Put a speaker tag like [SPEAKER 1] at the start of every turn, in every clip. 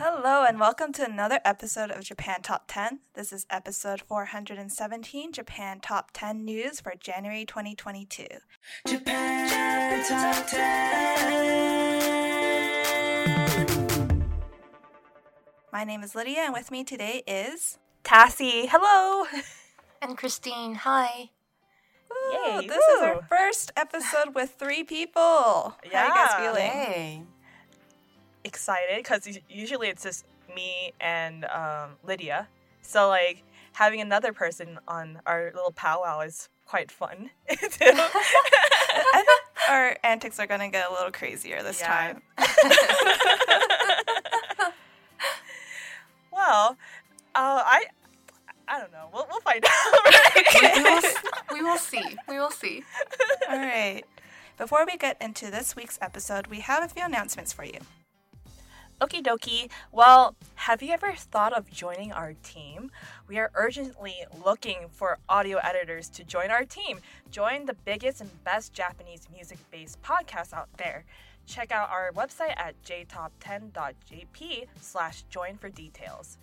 [SPEAKER 1] Hello, and welcome to another episode of Japan Top 10. This is episode 417 Japan Top 10 News for January 2022.
[SPEAKER 2] Japan Top 10.
[SPEAKER 1] My name is Lydia, and with me today is
[SPEAKER 3] Tassie. Hello.
[SPEAKER 4] And Christine. Hi.
[SPEAKER 1] Ooh,
[SPEAKER 3] Yay,
[SPEAKER 1] this is our first episode with three people. How are you guys feeling?
[SPEAKER 4] Hey.
[SPEAKER 3] Excited because usually it's just me and um, Lydia. So, like, having another person on our little powwow is quite fun.
[SPEAKER 1] I think our antics are going to get a little crazier this
[SPEAKER 3] Yeah.
[SPEAKER 1] time.
[SPEAKER 3] well, uh, I. I don't know. We'll, we'll find out.
[SPEAKER 4] we, will, we will see. We will see.
[SPEAKER 1] All right. Before we get into this week's episode, we have a few announcements for you.
[SPEAKER 3] Okie dokie. Well, have you ever thought of joining our team? We are urgently looking for audio editors to join our team. Join the biggest and best Japanese music based podcast out there. Check out our website at jtop10.jp slash join for details.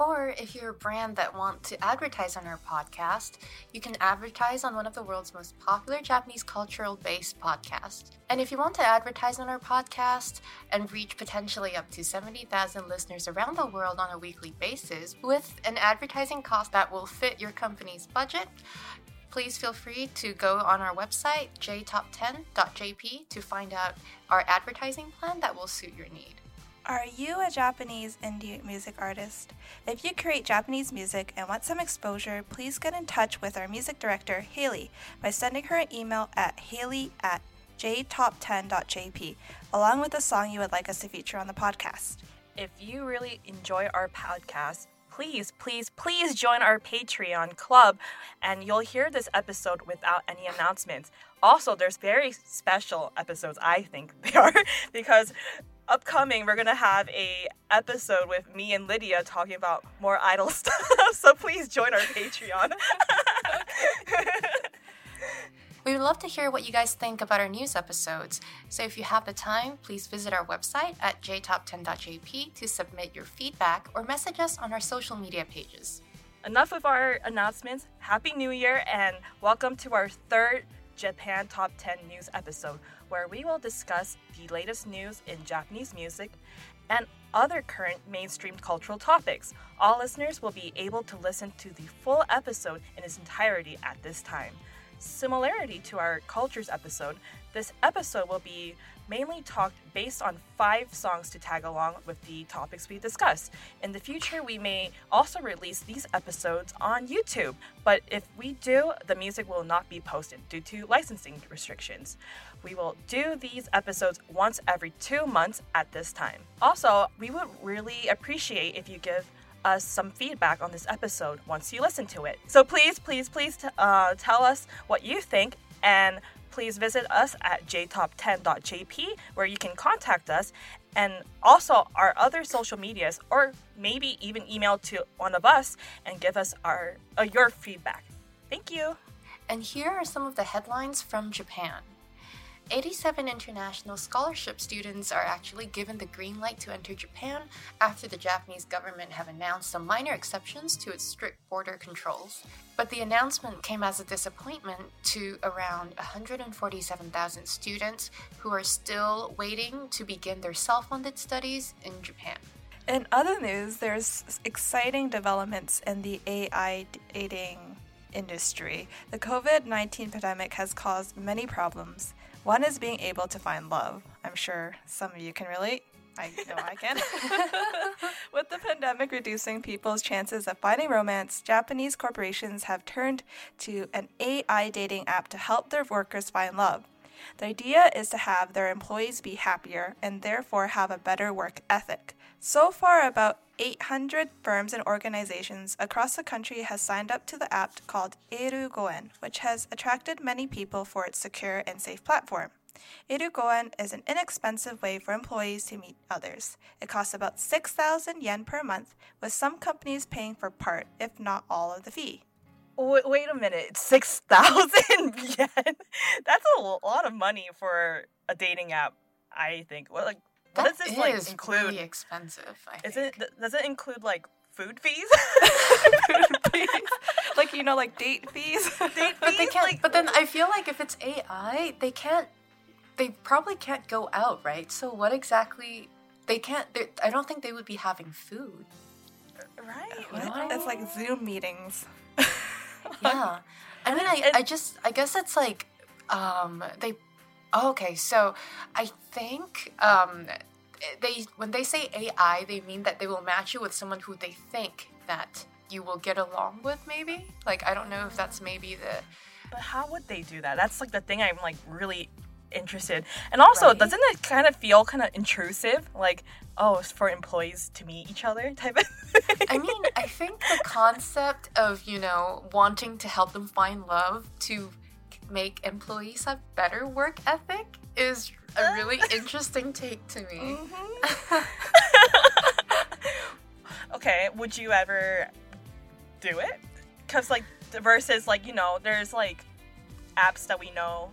[SPEAKER 4] Or if you're a brand that wants to advertise on our podcast, you can advertise on one of the world's most popular Japanese cultural based podcasts. And if you want to advertise on our podcast and reach potentially up to 70,000 listeners around the world on a weekly basis with an advertising cost that will fit your company's budget, please feel free to go on our website, jtop10.jp, to find out our advertising plan that will suit your need.
[SPEAKER 1] Are you a Japanese indie music artist? If you create Japanese music and want some exposure, please get in touch with our music director, Haley, by sending her an email at haley at jtop10.jp, along with a song you would like us to feature on the podcast.
[SPEAKER 3] If you really enjoy our podcast, please, please, please join our Patreon club and you'll hear this episode without any announcements. Also, there's very special episodes, I think they are, because upcoming we're gonna have a episode with me and Lydia talking about more idol stuff. so please join our Patreon.
[SPEAKER 4] We would love to hear what you guys think about our news episodes. So if you have the time, please visit our website at jtop10.jp to submit your feedback or message us on our social media pages.
[SPEAKER 3] Enough of our announcements. Happy New Year and welcome to our third Japan Top 10 News episode, where we will discuss the latest news in Japanese music and other current mainstream cultural topics. All listeners will be able to listen to the full episode in its entirety at this time. Similarity to our cultures episode, this episode will be mainly talked based on five songs to tag along with the topics we discuss. In the future, we may also release these episodes on YouTube, but if we do, the music will not be posted due to licensing restrictions. We will do these episodes once every two months at this time. Also, we would really appreciate if you give us some feedback on this episode once you listen to it. So please, please, please uh, tell us what you think and please visit us at jtop10.jp where you can contact us and also our other social medias, or maybe even email to one of us and give us our uh, your feedback. Thank you.
[SPEAKER 4] And here are some of the headlines from Japan. 87 international scholarship students are actually given the green light to enter Japan after the Japanese government have announced some minor exceptions to its strict border controls. But the announcement came as a disappointment to around 147,000 students who are still waiting to begin their self funded studies in Japan.
[SPEAKER 1] In other news, there's exciting developments in the AI dating industry. The COVID 19 pandemic has caused many problems. One is being able to find love. I'm sure some of you can relate. I know I can. With the pandemic reducing people's chances of finding romance, Japanese corporations have turned to an AI dating app to help their workers find love. The idea is to have their employees be happier and therefore have a better work ethic. So far, about 800 firms and organizations across the country has signed up to the app called Eru Goen, which has attracted many people for its secure and safe platform. Eru Goen is an inexpensive way for employees to meet others. It costs about 6,000 yen per month, with some companies paying for part, if not all, of the fee.
[SPEAKER 3] Wait, wait a minute, six thousand yen. That's a lot of money for a dating app. I think. Well, like, what does this like include?
[SPEAKER 4] really expensive. I
[SPEAKER 3] Is
[SPEAKER 4] think.
[SPEAKER 3] it does it include like food fees?
[SPEAKER 1] like, you know, like date fees.
[SPEAKER 3] Date
[SPEAKER 4] But they can't.
[SPEAKER 3] Like,
[SPEAKER 4] but then I feel like if it's AI, they can't. They probably can't go out, right? So what exactly? They can't. I don't think they would be having food.
[SPEAKER 3] right?
[SPEAKER 1] What? It's like Zoom meetings.
[SPEAKER 4] Yeah. I mean, I, I just, I guess it's like, um, they, okay, so I think, um, they, when they say AI, they mean that they will match you with someone who they think that you will get along with, maybe? Like, I don't know if that's maybe the,
[SPEAKER 3] But how would they do that? That's like the thing I'm like really interested. And also,
[SPEAKER 4] Right?
[SPEAKER 3] doesn't it kind of feel kind of intrusive? Like, oh, it's for employees to meet each other type of.
[SPEAKER 4] I mean, I think the concept of, you know, wanting to help them find love to make employees have better work ethic is a really interesting take to me.
[SPEAKER 3] okay, would you ever do it? Because like versus like you know, there's like apps that we know,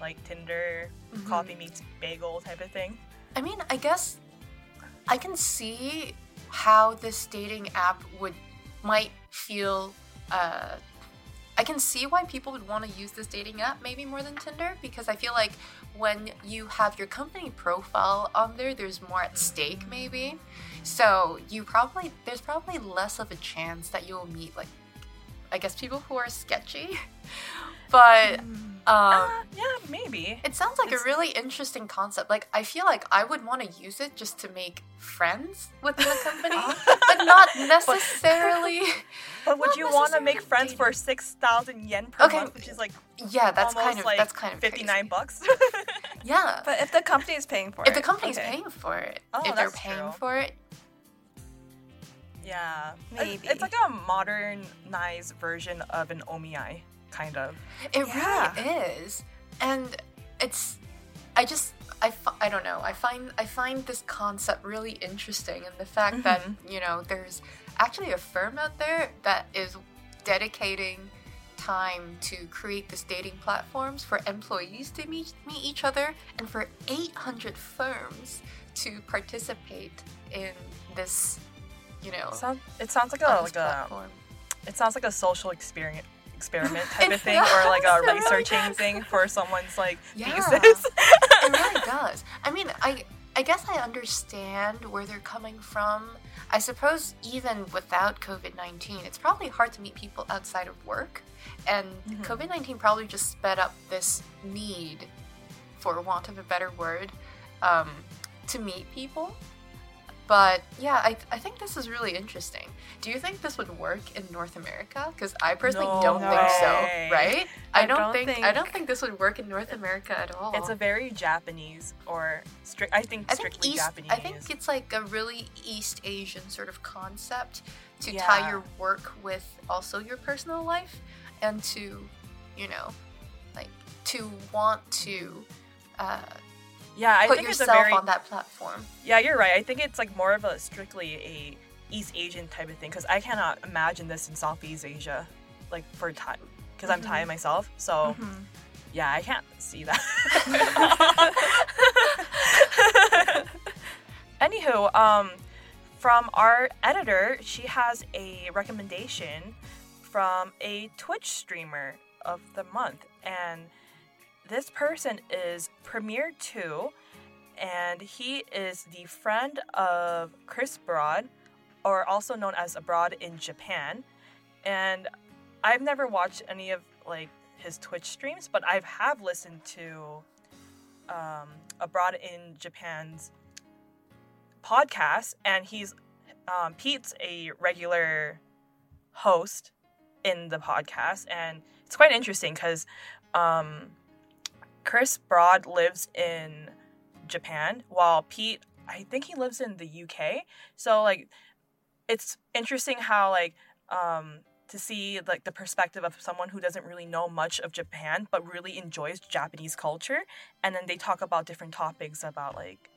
[SPEAKER 3] like Tinder,
[SPEAKER 4] Mm-hmm.
[SPEAKER 3] Coffee Meets Bagel type of thing.
[SPEAKER 4] I mean, I guess I can see how this dating app would might feel. Uh, I can see why people would want to use this dating app maybe more than Tinder because I feel like when you have your company profile on there, there's more at stake maybe. So you probably there's probably less of a chance that you'll meet like I guess people who are sketchy. But um,
[SPEAKER 3] Uh, yeah, maybe.
[SPEAKER 4] it sounds like
[SPEAKER 3] It's-
[SPEAKER 4] a really interesting concept. Like I feel like I would want to use it just to make friends within the company, but not necessarily.
[SPEAKER 3] But would you want to make friends
[SPEAKER 4] dating.
[SPEAKER 3] for six thousand yen per
[SPEAKER 4] Okay.
[SPEAKER 3] month, which is like
[SPEAKER 4] Yeah, that's kind of
[SPEAKER 3] like
[SPEAKER 4] that's kind of
[SPEAKER 3] fifty nine bucks?
[SPEAKER 4] Yeah,
[SPEAKER 1] But if the company is paying for it.
[SPEAKER 4] if the company's
[SPEAKER 1] okay.
[SPEAKER 4] paying for it,
[SPEAKER 3] Oh,
[SPEAKER 4] if they're paying
[SPEAKER 3] true.
[SPEAKER 4] for it,
[SPEAKER 3] yeah,
[SPEAKER 1] Maybe.
[SPEAKER 3] it's like a modernized version of an omiai, kind of.
[SPEAKER 4] it
[SPEAKER 1] Yeah.
[SPEAKER 4] really is, and it's. I just I, I don't know. I find I find this concept really interesting, and the fact that mm-hmm. you know there's actually a firm out there that is dedicating time to create this dating platforms for employees to meet meet each other, and for 800 firms to participate in this, you know,
[SPEAKER 3] Sound, it sounds like a like a it sounds like a social experience experiment type of thing, or like a
[SPEAKER 4] does, it
[SPEAKER 3] researching
[SPEAKER 4] does.
[SPEAKER 3] thing for someone's like
[SPEAKER 4] Yeah.
[SPEAKER 3] thesis.
[SPEAKER 4] it really does. I mean, I I guess I understand where they're coming from. I suppose even without COVID nineteen, it's probably hard to meet people outside of work, and COVID nineteen probably just sped up this need, for want of a better word, um, to meet people. But yeah, I, I think this is really interesting. Do you think this would work in North America? Because I personally
[SPEAKER 3] No
[SPEAKER 4] don't think so. Right? I,
[SPEAKER 1] I
[SPEAKER 4] don't,
[SPEAKER 1] don't
[SPEAKER 4] think, I don't think this would work in North America at all.
[SPEAKER 3] It's a very Japanese or strict. I think
[SPEAKER 4] I think East,
[SPEAKER 3] Japanese.
[SPEAKER 4] I think it's like a really East Asian sort of concept to tie your work with also your personal life and to, you know, like to want to uh,
[SPEAKER 3] Yeah, I
[SPEAKER 4] put
[SPEAKER 3] think it's a very
[SPEAKER 4] on that platform.
[SPEAKER 3] Yeah, you're right. I think it's like more of a strictly a East Asian type of thing because I cannot imagine this in Southeast Asia, like for Thai, because I'm Thai myself. So yeah, I can't see that. Anywho, um, from our editor, she has a recommendation from a Twitch streamer of the month, and this person is Premier Two, and he is the friend of Chris Broad, or also known as Abroad in Japan. And I've never watched any of like his Twitch streams, but I have listened to um, Abroad in Japan's podcast, and he's um, Pete's a regular host in the podcast, and it's quite interesting because um, Chris Broad lives in Japan, while Pete, I think he lives in the UK. So like, it's interesting how like um, to see like the perspective of someone who doesn't really know much of Japan but really enjoys Japanese culture, and then they talk about different topics about like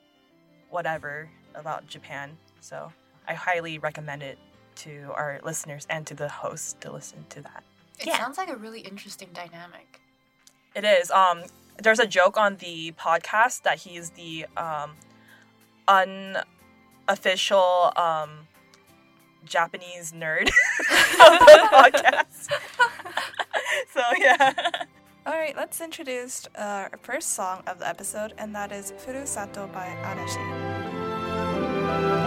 [SPEAKER 3] whatever about Japan. So I highly recommend it to our listeners and to the host to listen to that.
[SPEAKER 4] It
[SPEAKER 3] Yeah.
[SPEAKER 4] sounds like a really interesting dynamic.
[SPEAKER 3] It is. Um, there's a joke on the podcast that he's the um, unofficial um, Japanese nerd of the podcast. so yeah.
[SPEAKER 2] All right, let's introduce uh, our first song of the episode, and that is Furusato by Arashi.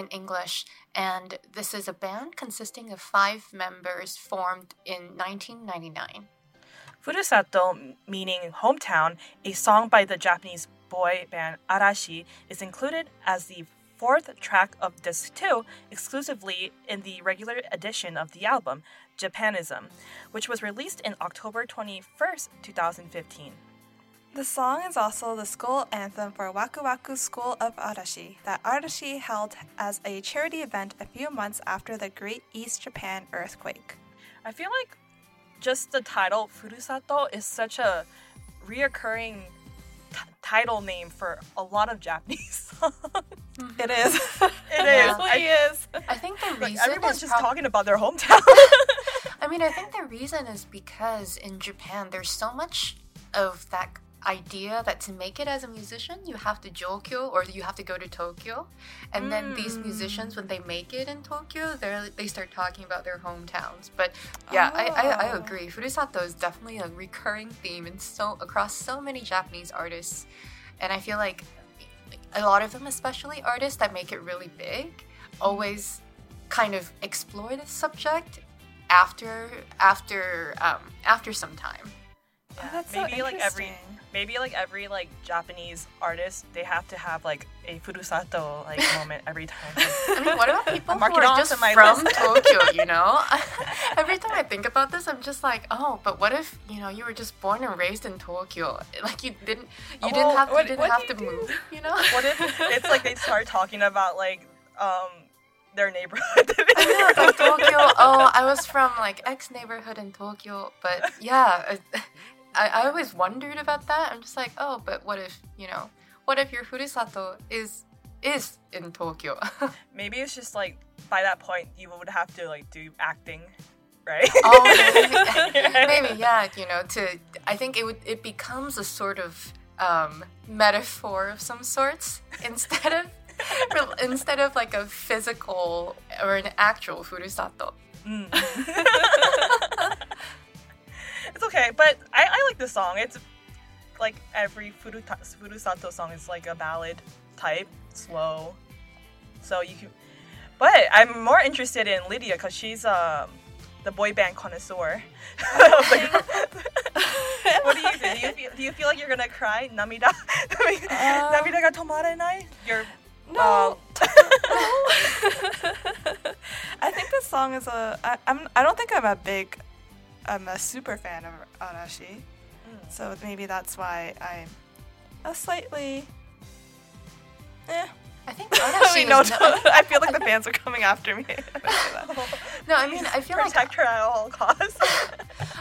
[SPEAKER 4] In English, and this is a band consisting of five members formed in 1999.
[SPEAKER 3] Furusato, meaning hometown, a song by the Japanese boy band Arashi, is included as the fourth track of disc 2 exclusively in the regular edition of the album, Japonism, which was released in October 21st, 2015.
[SPEAKER 1] The song is also the school anthem for Waku Waku School of Arashi that Arashi held as a charity event a few months after the Great East Japan earthquake.
[SPEAKER 3] I feel like just the title Furusato is such a reoccurring t- title name for a lot of Japanese songs.
[SPEAKER 1] It is.
[SPEAKER 3] It
[SPEAKER 4] Yeah.
[SPEAKER 3] is.
[SPEAKER 1] really
[SPEAKER 3] I,
[SPEAKER 1] is.
[SPEAKER 4] I think the
[SPEAKER 3] like, everyone's
[SPEAKER 4] is
[SPEAKER 3] just
[SPEAKER 4] prob-
[SPEAKER 3] talking about their hometown.
[SPEAKER 4] I mean, I think the reason is because in Japan, there's so much of that idea that to make it as a musician, you have to Jokyo or you have to go to Tokyo. And then these musicians, when they make it in Tokyo, they they start talking about their hometowns. But yeah, I, I, I
[SPEAKER 1] Oh.
[SPEAKER 4] agree. Furusato is definitely a recurring theme in so across so many Japanese artists. And I feel like a lot of them, especially artists that make it really big, always kind of explore this subject after after um, after some time.
[SPEAKER 1] Oh, that's so
[SPEAKER 3] maybe like every
[SPEAKER 1] interesting.
[SPEAKER 3] Maybe like every like Japanese artist they have to have like a furusato like moment every time.
[SPEAKER 4] I mean, what about people who are just
[SPEAKER 3] my
[SPEAKER 4] from. Tokyo? You know, every time I think about this, I'm just like, oh, but what if you know you were just born and raised in Tokyo? Like you didn't you
[SPEAKER 3] Well,
[SPEAKER 4] didn't have you
[SPEAKER 3] what-
[SPEAKER 4] didn't have to
[SPEAKER 3] do?
[SPEAKER 4] move. You know.
[SPEAKER 3] what if it's like they start talking about like um their neighborhood?
[SPEAKER 4] Like Tokyo. Oh, I was from like X neighborhood in Tokyo, but yeah, I, I always wondered about that. I'm just like, oh, but what if you know, what if your furusato is is in Tokyo?
[SPEAKER 3] maybe it's just like by that point you would have to like do acting, right?
[SPEAKER 4] oh, maybe, maybe, yeah. You know, to I think it would it becomes a sort of um, metaphor of some sorts instead of instead of like a physical or an actual furusato.
[SPEAKER 3] It's okay, but I, I like the song. It's like every Furusato song is like a ballad type, slow. So you can. But I'm more interested in Lydia because she's um, the boy band connoisseur. of the group. what do you do? Do you, feel, do you feel like you're gonna cry? Namida? Namida ga tomarenai? You're.
[SPEAKER 1] No.
[SPEAKER 3] uh,
[SPEAKER 1] I think this song is a. I, I'm. I don't think I'm a big. I'm a super fan of Arashi, so maybe that's why I'm a slightly. Eh.
[SPEAKER 4] I think Arashi
[SPEAKER 1] no,
[SPEAKER 4] no-
[SPEAKER 1] I feel like the fans are coming after me. if I say that.
[SPEAKER 4] No, I mean, I feel like
[SPEAKER 3] protect her at all costs.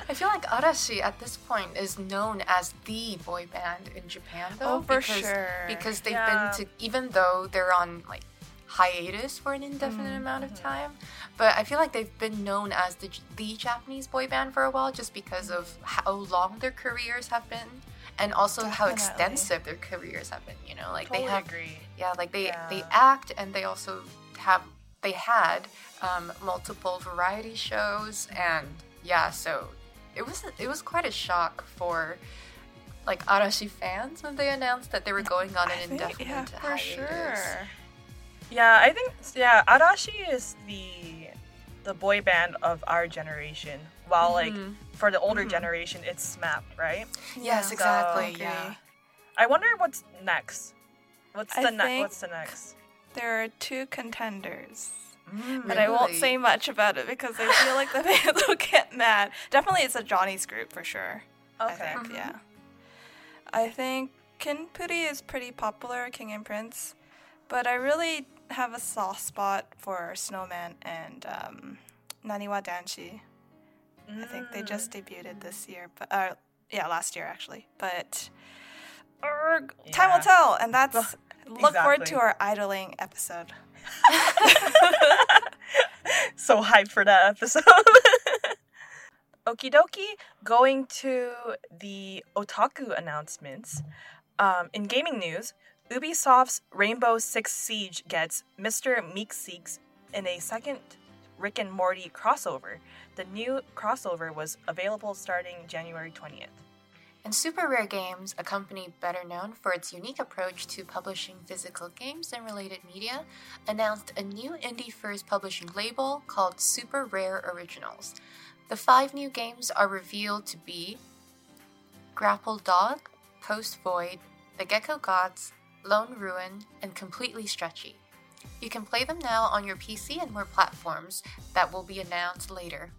[SPEAKER 4] I feel like Arashi at this point is known as the boy band in Japan, though.
[SPEAKER 1] Oh, for
[SPEAKER 4] because,
[SPEAKER 1] sure.
[SPEAKER 4] Because they've
[SPEAKER 3] Yeah.
[SPEAKER 4] been to, even though they're on like hiatus for an indefinite
[SPEAKER 1] Mm-hmm.
[SPEAKER 4] amount of time, but I feel like they've been known as the the Japanese boy band for a while, just because of how long their careers have been, and also how extensive their careers have been. You know, like
[SPEAKER 3] totally
[SPEAKER 4] they have
[SPEAKER 3] agree.
[SPEAKER 4] yeah, like they they act and they also have they had um, multiple variety shows and yeah, so it was it was quite a shock for like Arashi fans when they announced that they were going on
[SPEAKER 1] I
[SPEAKER 4] an
[SPEAKER 1] think,
[SPEAKER 4] indefinite
[SPEAKER 1] yeah, for
[SPEAKER 4] hiatus.
[SPEAKER 1] sure.
[SPEAKER 3] Yeah, I think yeah, Arashi is the the boy band of our generation. While like
[SPEAKER 4] Mhm.
[SPEAKER 3] for the older generation, it's SMAP, right?
[SPEAKER 4] Yes,
[SPEAKER 1] Yeah.
[SPEAKER 4] exactly.
[SPEAKER 1] So-
[SPEAKER 4] yeah.
[SPEAKER 3] I wonder what's next. What's
[SPEAKER 1] I
[SPEAKER 3] the next? What's the next?
[SPEAKER 1] There are two contenders.
[SPEAKER 3] Mm.
[SPEAKER 1] But I won't say much about it because I feel like the fans will get mad. Definitely, it's a Johnny's group for sure. I
[SPEAKER 3] Okay.
[SPEAKER 1] think, yeah. I think Kinpuri is pretty popular, King and Prince, but I really have a soft spot for Snowman and um, Naniwa Danshi. I think they just debuted this year, but uh, yeah, last year actually. But erg, time will tell, and that's look forward to our idling episode.
[SPEAKER 3] so hyped for that episode. Okie dokie, going to the otaku announcements. Um, in gaming news, Ubisoft's Rainbow Six Siege gets Mr. Meeseeks in a second Rick and Morty crossover. The new crossover was available starting January 20th.
[SPEAKER 4] And Super Rare Games, a company better known for its unique approach to publishing physical games and related media, announced a new indie first publishing label called Super Rare Originals. The five new games are revealed to be Grapple Dog, Post Void, The Gecko Gods, Lone Ruin, and Completely Stretchy. You can play them now on your PC and more platforms that will be announced later.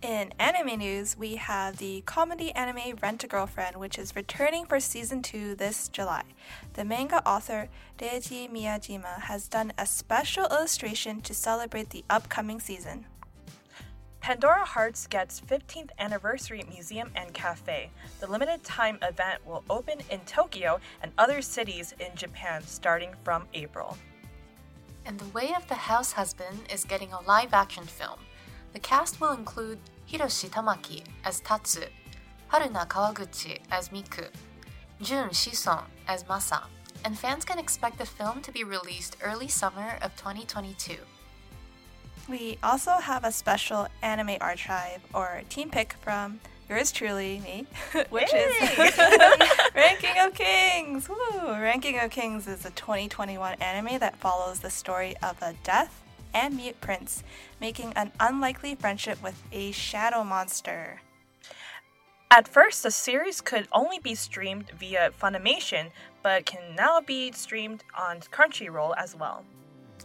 [SPEAKER 1] In anime news, we have the comedy anime Rent a Girlfriend, which is returning for season 2 this July. The manga author Reiji Miyajima has done a special illustration to celebrate the upcoming season.
[SPEAKER 3] Pandora Hearts gets 15th anniversary museum and cafe. The limited time event will open in Tokyo and other cities in Japan starting from April.
[SPEAKER 4] And The Way of the House Husband is getting a live action film. The cast will include Hiroshi Tamaki as Tatsu, Haruna Kawaguchi as Miku, Jun Shison as Masa, and fans can expect the film to be released early summer of 2022.
[SPEAKER 1] We also have a special anime archive or team pick from yours truly, me, which is Ranking of Kings. Woo! Ranking of Kings is a 2021 anime that follows the story of a death and mute prince making an unlikely friendship with a shadow monster.
[SPEAKER 3] At first, the series could only be streamed via Funimation, but can now be streamed on Crunchyroll as well.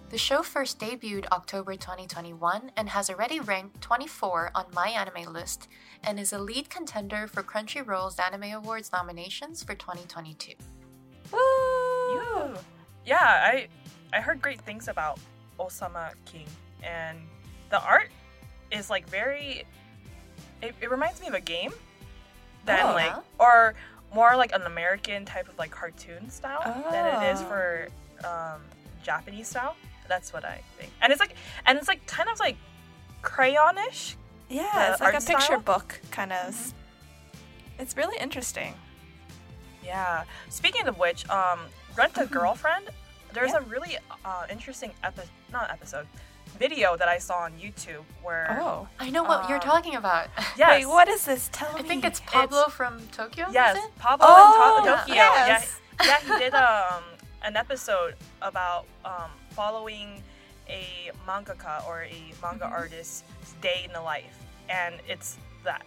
[SPEAKER 4] The show first debuted October 2021 and has already ranked 24 on My Anime List and is a lead contender for Crunchyroll's Anime Awards nominations for 2022.
[SPEAKER 3] Woo! Yeah, yeah I I heard great things about Osama King, and the art is like very. It, it reminds me of a game, than
[SPEAKER 4] Oh,
[SPEAKER 3] like
[SPEAKER 4] yeah?
[SPEAKER 3] or more like an American type of like cartoon style than it is
[SPEAKER 1] Oh.
[SPEAKER 3] for um, Japanese style. That's what I think, and it's like and it's like kind of like crayonish.
[SPEAKER 1] Yeah, it's like a
[SPEAKER 3] art
[SPEAKER 1] picture
[SPEAKER 3] style?
[SPEAKER 1] book kind of. It's really interesting.
[SPEAKER 3] Yeah. Speaking of which, um, Rent a Girlfriend. There's
[SPEAKER 1] Mm-hmm. Yeah.
[SPEAKER 3] a really uh, interesting episode, not episode, video that I saw on YouTube where.
[SPEAKER 1] Oh.
[SPEAKER 4] I know what you're
[SPEAKER 3] Uh,
[SPEAKER 4] talking about.
[SPEAKER 3] Yes.
[SPEAKER 1] Wait, what is this? Tell
[SPEAKER 4] I
[SPEAKER 1] me.
[SPEAKER 4] think it's Paolo from Tokyo. is
[SPEAKER 3] Yes,
[SPEAKER 4] it?
[SPEAKER 3] Paolo
[SPEAKER 1] Oh,
[SPEAKER 3] in to- Tokyo.
[SPEAKER 1] yes.
[SPEAKER 3] Yeah, yeah, he did um an episode about um following a mangaka or a manga
[SPEAKER 1] Mm-hmm.
[SPEAKER 3] artist's day in the life, and it's that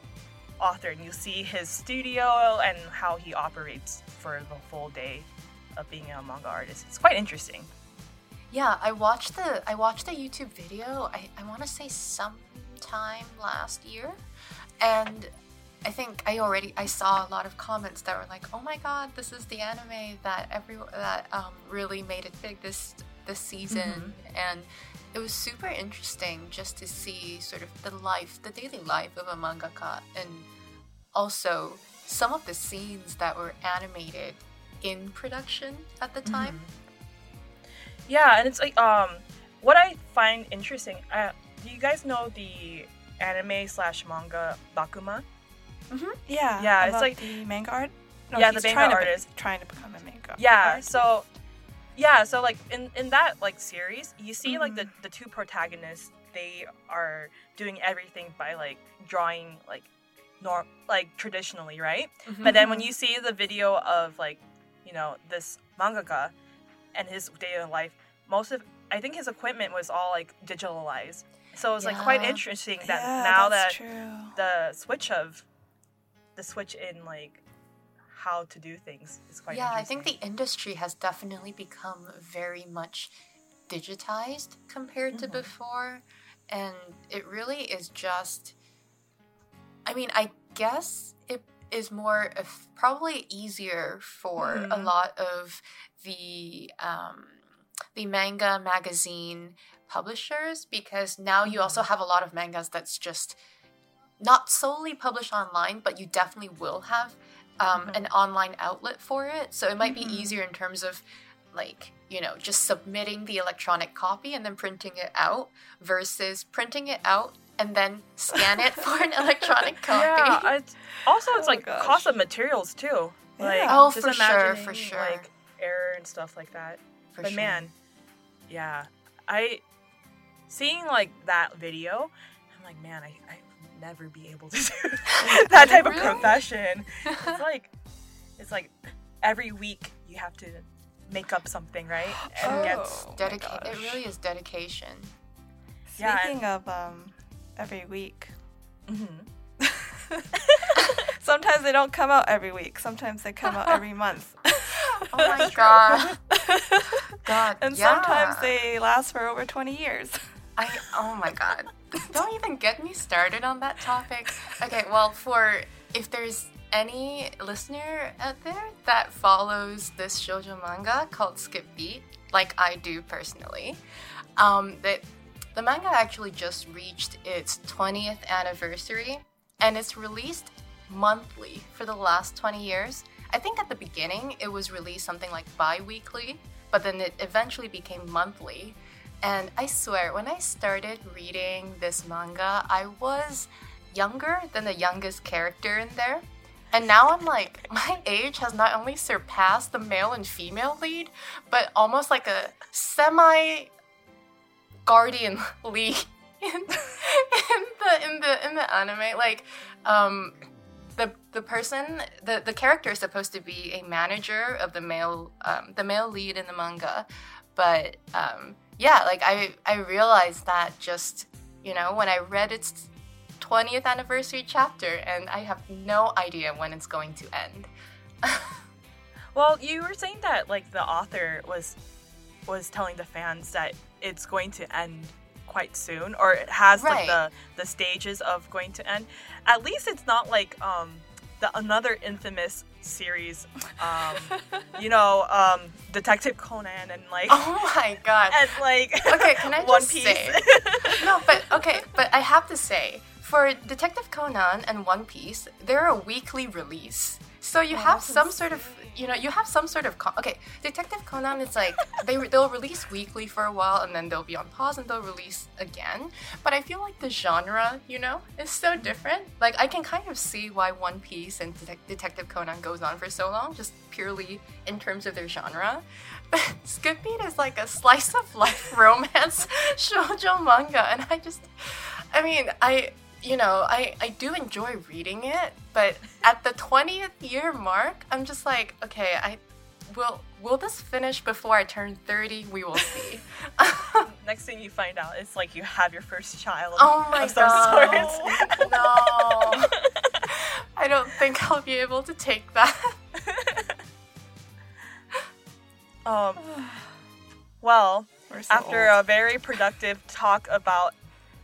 [SPEAKER 3] author, and you see his studio and how he operates for the full day of being a manga artist. It's quite interesting.
[SPEAKER 4] Yeah, I watched the I watched the YouTube video. I, I want to say sometime last year, and I think I already I saw a lot of comments that were like, "Oh my God, this is the anime that every that um, really made it big this this season," and it was super interesting just to see sort of the life, the daily life of a mangaka, and also some of the scenes that were animated in production at the time.
[SPEAKER 3] Yeah, and it's like um, what I find interesting. Uh, do you guys know the anime slash manga Bakuman?
[SPEAKER 1] Yeah.
[SPEAKER 3] Yeah, it's like-
[SPEAKER 1] the manga art.
[SPEAKER 3] Yeah, the
[SPEAKER 1] he's
[SPEAKER 3] manga
[SPEAKER 1] trying to be- trying to become a manga.
[SPEAKER 3] Yeah,
[SPEAKER 1] artist.
[SPEAKER 3] so yeah, so like in in that like series, you see like the
[SPEAKER 1] Mm-hmm.
[SPEAKER 3] the two protagonists, they are doing everything by like drawing like nor like traditionally, right? But then when you see the video of like, you know, this mangaka and his day in life, most of I think his equipment was all like digitalized. So it's like quite interesting that
[SPEAKER 1] yeah,
[SPEAKER 3] now that
[SPEAKER 1] true.
[SPEAKER 3] the switch of the switch in like how to do things is quite
[SPEAKER 4] yeah, I think the industry has definitely become very much digitized compared to mm-hmm. before. And it really is just, I mean, I guess it is more, eff- probably easier for a mm-hmm. lot of the, um, the manga magazine publishers because now you also mm-hmm. have a lot of mangas that's just not solely published online, but you definitely will have um, an online outlet for it. So it might be easier in terms of like, you know, just submitting the electronic copy and then printing it out versus printing it out and then scan it for an electronic copy.
[SPEAKER 3] Yeah, it's, also it's
[SPEAKER 1] Oh,
[SPEAKER 3] like
[SPEAKER 1] gosh.
[SPEAKER 3] cost of materials too. Like
[SPEAKER 1] Yeah.
[SPEAKER 4] Oh,
[SPEAKER 3] just
[SPEAKER 4] for sure,
[SPEAKER 3] imagining,
[SPEAKER 4] for sure.
[SPEAKER 3] Like error and stuff like that.
[SPEAKER 4] For
[SPEAKER 3] but
[SPEAKER 4] sure.
[SPEAKER 3] man, yeah, I seeing like that video, I'm like, man, I, I never be able to do that type of profession. It's like it's like every week you have to make up something, right? And
[SPEAKER 1] Oh. my
[SPEAKER 4] Dedica- it really is dedication.
[SPEAKER 3] Yeah,
[SPEAKER 1] Speaking of um, every week,
[SPEAKER 3] Mhm.
[SPEAKER 1] sometimes they don't come out every week. Sometimes they come out every month.
[SPEAKER 4] Oh my god. God.
[SPEAKER 1] and
[SPEAKER 4] yeah.
[SPEAKER 1] sometimes they last for over 20 years.
[SPEAKER 4] I oh my god. Don't even get me started on that topic. Okay, well for if there's any listener out there that follows this shoujo manga called Skip Beat, like I do personally, um, that the manga actually just reached its 20th anniversary and it's released monthly for the last 20 years. I think at the beginning it was released something like bi weekly, but then it eventually became monthly. And I swear, when I started reading this manga, I was younger than the youngest character in there. And now I'm like, my age has not only surpassed the male and female lead, but almost like a semi guardian lead in, in the in the in the anime. Like, um, the the person the the character is supposed to be a manager of the male um, the male lead in the manga, but um, yeah, like I I realized that just you know when I read its 20th anniversary chapter, and I have no idea when it's going to end.
[SPEAKER 3] Well, you were saying that like the author was was telling the fans that it's going to end quite soon, or it has like the the stages of going to end. At least it's not like um the another infamous series, um, you know, um, Detective Conan and like
[SPEAKER 4] Oh my god.
[SPEAKER 3] and like
[SPEAKER 4] Okay, can I
[SPEAKER 3] One
[SPEAKER 4] just
[SPEAKER 3] Piece.
[SPEAKER 4] say? no, but okay, but I have to say, for Detective Conan and One Piece, they're a weekly release. So you oh, have some sort of, you know, you have some sort of. Con- okay, Detective Conan is like they they'll release weekly for a while and then they'll be on pause and they'll release again. But I feel like the genre, you know, is so different. Like I can kind of see why One Piece and Detec- Detective Conan goes on for so long, just purely in terms of their genre. But Skip Beat is like a slice of life romance shoujo manga, and I just, I mean, I, you know, I I do enjoy reading it, but at the twentieth year mark, I'm just like, okay, I will will this finish before I turn thirty? We will see.
[SPEAKER 3] next thing you find out, it's like you have your first child.
[SPEAKER 4] oh my
[SPEAKER 3] of some
[SPEAKER 4] god,
[SPEAKER 3] sort.
[SPEAKER 4] no! I don't think I'll be able to take that.
[SPEAKER 3] Um, well,
[SPEAKER 1] so
[SPEAKER 3] after
[SPEAKER 1] old.
[SPEAKER 3] a very productive talk about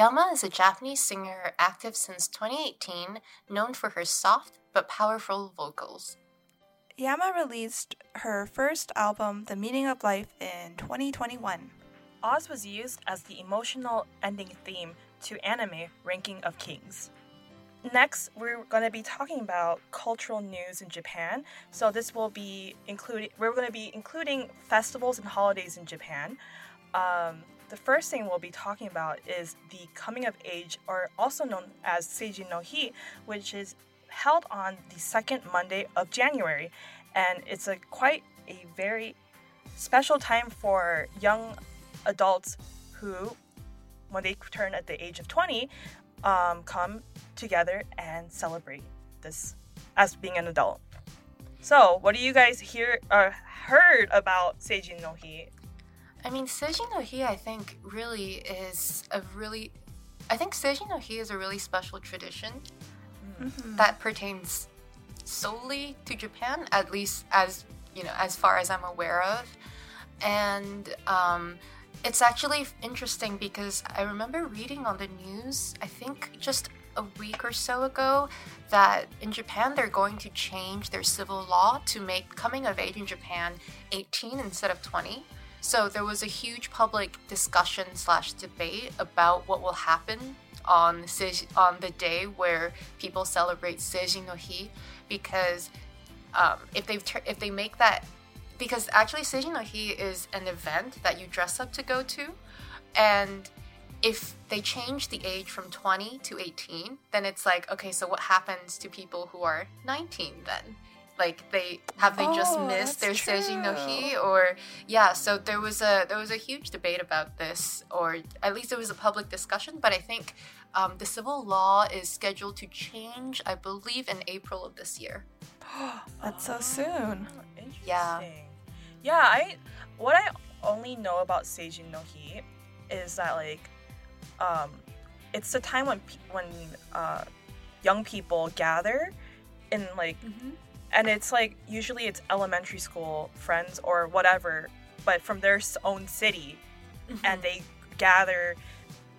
[SPEAKER 4] Yama is a Japanese singer active since 2018, known for her soft but powerful vocals.
[SPEAKER 1] Yama released her first album, The Meaning of Life, in 2021.
[SPEAKER 3] Oz was used as the emotional ending theme to anime Ranking of Kings. Next, we're going to be talking about cultural news in Japan. So this will be including we're going to be including festivals and holidays in Japan. Um, the first thing we'll be talking about is the coming of age, or also known as Seijin no Hi, which is held on the second Monday of January, and it's a quite a very special time for young adults who, when they turn at the age of 20, um, come together and celebrate this as being an adult. So, what do you guys hear or heard about Seijin no Hi?
[SPEAKER 4] I mean, Seijin no Hi, I think, really is a really. I think Seijin no Hi is a really special tradition that pertains solely to Japan, at least as you know, as far as I'm aware of. And um, it's actually interesting because I remember reading on the news, I think just a week or so ago, that in Japan they're going to change their civil law to make coming of age in Japan 18 instead of 20. So there was a huge public discussion slash debate about what will happen on on the day where people celebrate Seijin no Hi, because um, if they if they make that because actually Seijin no Hi is an event that you dress up to go to, and if they change the age from 20 to 18, then it's like okay, so what happens to people who are 19 then? Like they have they just
[SPEAKER 1] Oh,
[SPEAKER 4] missed their
[SPEAKER 1] that's
[SPEAKER 4] Seijin no Hi or yeah, so there was a there was a huge debate about this, or at least there was a public discussion. But I think um, the civil law is scheduled to change, I believe, in April of this year.
[SPEAKER 1] That's so soon.
[SPEAKER 3] Interesting.
[SPEAKER 4] Yeah.
[SPEAKER 3] Yeah, I what I only know about Seijin no Hi is that like um it's the time when pe- when uh young people gather in like and it's like usually it's elementary school friends or whatever but from their own city and they gather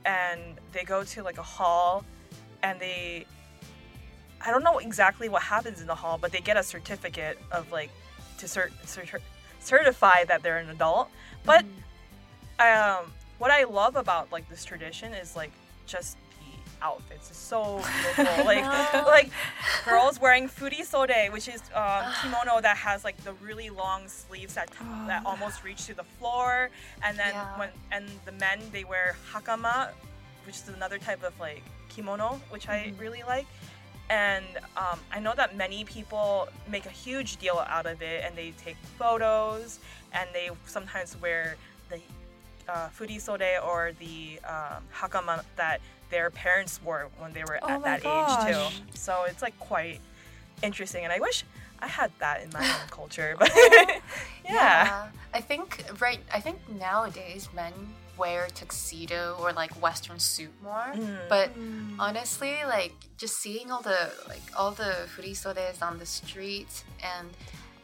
[SPEAKER 3] and they go to like a hall and they I don't know exactly what happens in the hall, but they get a certificate of like to cert- cert- certify that they're an adult. But um, what I love about like this tradition is like just outfits. It's so beautiful. like like girls wearing furisode, which is um, kimono that has like the really long sleeves that that almost reach to the floor, and then
[SPEAKER 4] Yeah.
[SPEAKER 3] when and the men they wear hakama, which is another type of like kimono, which I really like. And um, I know that many people make a huge deal out of it, and they take photos, and they sometimes wear the uh, furisode or the um, hakama that their parents wore when they were
[SPEAKER 1] Oh
[SPEAKER 3] at that age too. So it's like quite interesting, and I wish I had that in my own culture. But yeah.
[SPEAKER 4] I think right. I think nowadays men wear tuxedo or like western suit more
[SPEAKER 3] Mm.
[SPEAKER 4] but honestly like just seeing all the like all the furisodes on the streets, and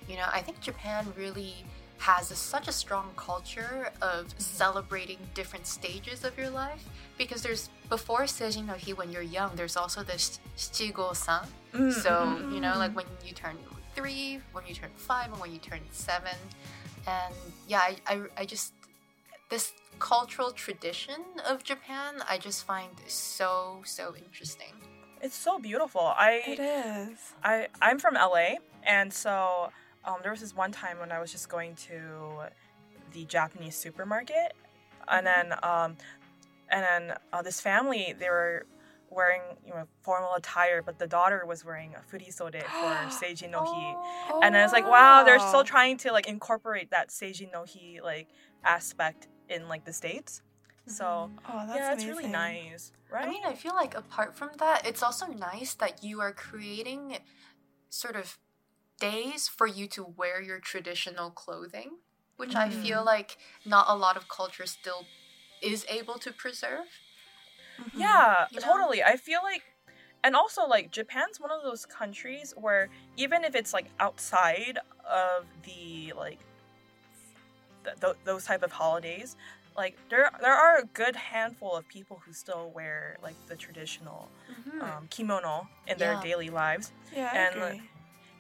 [SPEAKER 4] you know i think japan really has a, such a strong culture of celebrating different stages of your life. Because there's before seijin no hi when you're young there's also this shichigo san mm, so mm-hmm. you know like when you turn three when you turn five and when you turn seven. And yeah I, I, I just this cultural tradition of japan i just find so so interesting.
[SPEAKER 3] It's so beautiful. I
[SPEAKER 1] It is.
[SPEAKER 3] I I'm from LA, and so um, there was this one time when I was just going to the Japanese supermarket, and then um, and then uh, this family they were wearing you know formal attire, but the daughter was wearing a furisode for Seijin no Hi,
[SPEAKER 1] Oh,
[SPEAKER 3] and I was like, wow, they're still trying to like incorporate that Seijin no Hi like aspect in like the states. So
[SPEAKER 1] Oh, that's
[SPEAKER 3] yeah, it's really nice, right?
[SPEAKER 4] I mean, I feel like apart from that, it's also nice that you are creating sort of days for you to wear your traditional clothing, which I mm-hmm. feel like not a lot of culture still is able to preserve. Mm-hmm.
[SPEAKER 3] Yeah,
[SPEAKER 4] You know?
[SPEAKER 3] totally. I feel like, and also like Japan's one of those countries where even if it's like outside of the like th- th- those type of holidays, like there there are a good handful of people who still wear like the traditional mm-hmm. um, kimono in their daily lives.
[SPEAKER 1] Yeah, I
[SPEAKER 3] and,
[SPEAKER 1] agree.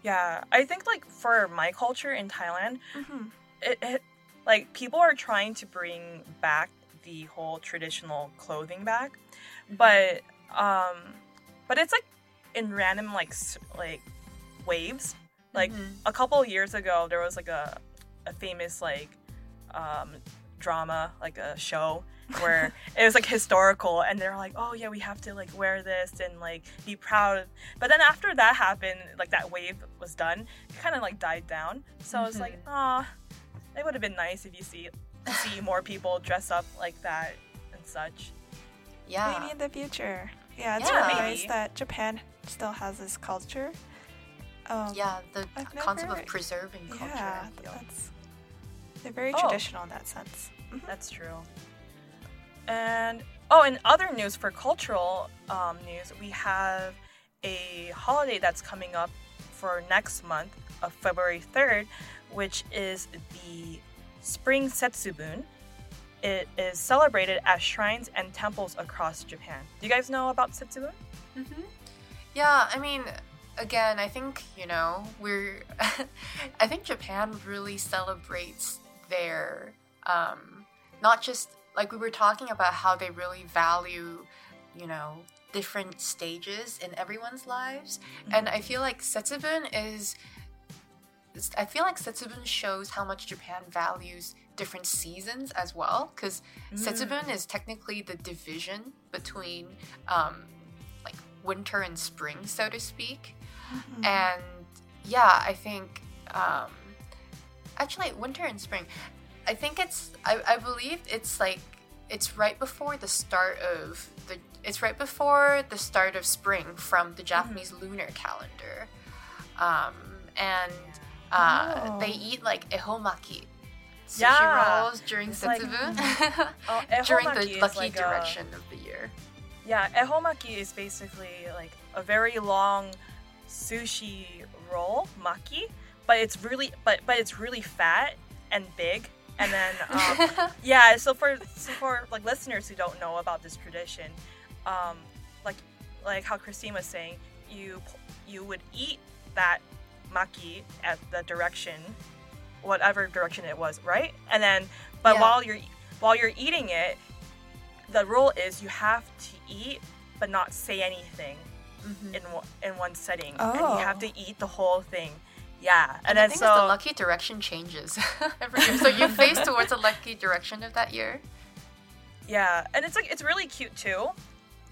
[SPEAKER 3] Yeah, I think like for my culture in Thailand,
[SPEAKER 1] Mhm.
[SPEAKER 3] it, it like people are trying to bring back the whole traditional clothing back but um but it's like in random like like waves. Like a couple years ago there was like a a famous like um drama like a show where it was like historical and they're like oh yeah we have to like wear this and like be proud but then after that happened like that wave was done it kind of like died down so I was like ah it would have been nice if you see see more people dress up like that and such
[SPEAKER 4] Yeah.
[SPEAKER 1] Maybe in the future. Yeah, it's
[SPEAKER 4] Yeah.
[SPEAKER 1] really
[SPEAKER 3] Maybe.
[SPEAKER 1] nice that Japan still has this culture. Um,
[SPEAKER 4] Yeah, the
[SPEAKER 1] I've
[SPEAKER 4] concept
[SPEAKER 1] never-
[SPEAKER 4] of preserving culture.
[SPEAKER 1] Yeah, that's they're very
[SPEAKER 3] Oh.
[SPEAKER 1] traditional in that sense. Mm-hmm.
[SPEAKER 3] That's true. And oh, in other news for cultural um, news, we have a holiday that's coming up for next month of February 3rd, which is the Spring Setsubun. It is celebrated at shrines and temples across Japan. Do you guys know about Setsubun? Mm-hmm.
[SPEAKER 4] Yeah, I mean, again, I think, you know, we're. I think Japan really celebrates their. Um, not just. Like, we were talking about how they really value, you know, different stages in everyone's lives. And I feel like Setsubun is. I feel like Setsubun shows how much Japan values different seasons as well, because Setsubun is technically the division between um, like winter and spring, so to speak. And yeah, I think um, actually winter and spring. I think it's I, I believe it's like it's right before the start of the it's right before the start of spring from the Japanese lunar calendar. Um, and uh, they eat like ehomaki sushi
[SPEAKER 3] Yeah,
[SPEAKER 4] rolls during
[SPEAKER 3] it's like-
[SPEAKER 4] Setsubun
[SPEAKER 3] Oh,
[SPEAKER 4] during the lucky
[SPEAKER 3] like a-
[SPEAKER 4] direction of the year.
[SPEAKER 3] Yeah, ehomaki is basically like a very long sushi roll, maki, but it's really but but it's really fat and big. And then um, yeah, so for so for like listeners who don't know about this tradition, um, like like how Christine was saying, you you would eat that maki at the direction, whatever direction it was, right? And then but
[SPEAKER 4] Yeah.
[SPEAKER 3] while you're while you're eating it, the rule is you have to eat but not say anything in one- in one setting, and you have
[SPEAKER 1] Oh.
[SPEAKER 3] to eat the whole thing. Yeah, and,
[SPEAKER 4] And
[SPEAKER 3] then so
[SPEAKER 4] the lucky direction changes every year. So you face towards the lucky direction of that year.
[SPEAKER 3] yeah, and it's like it's really cute too.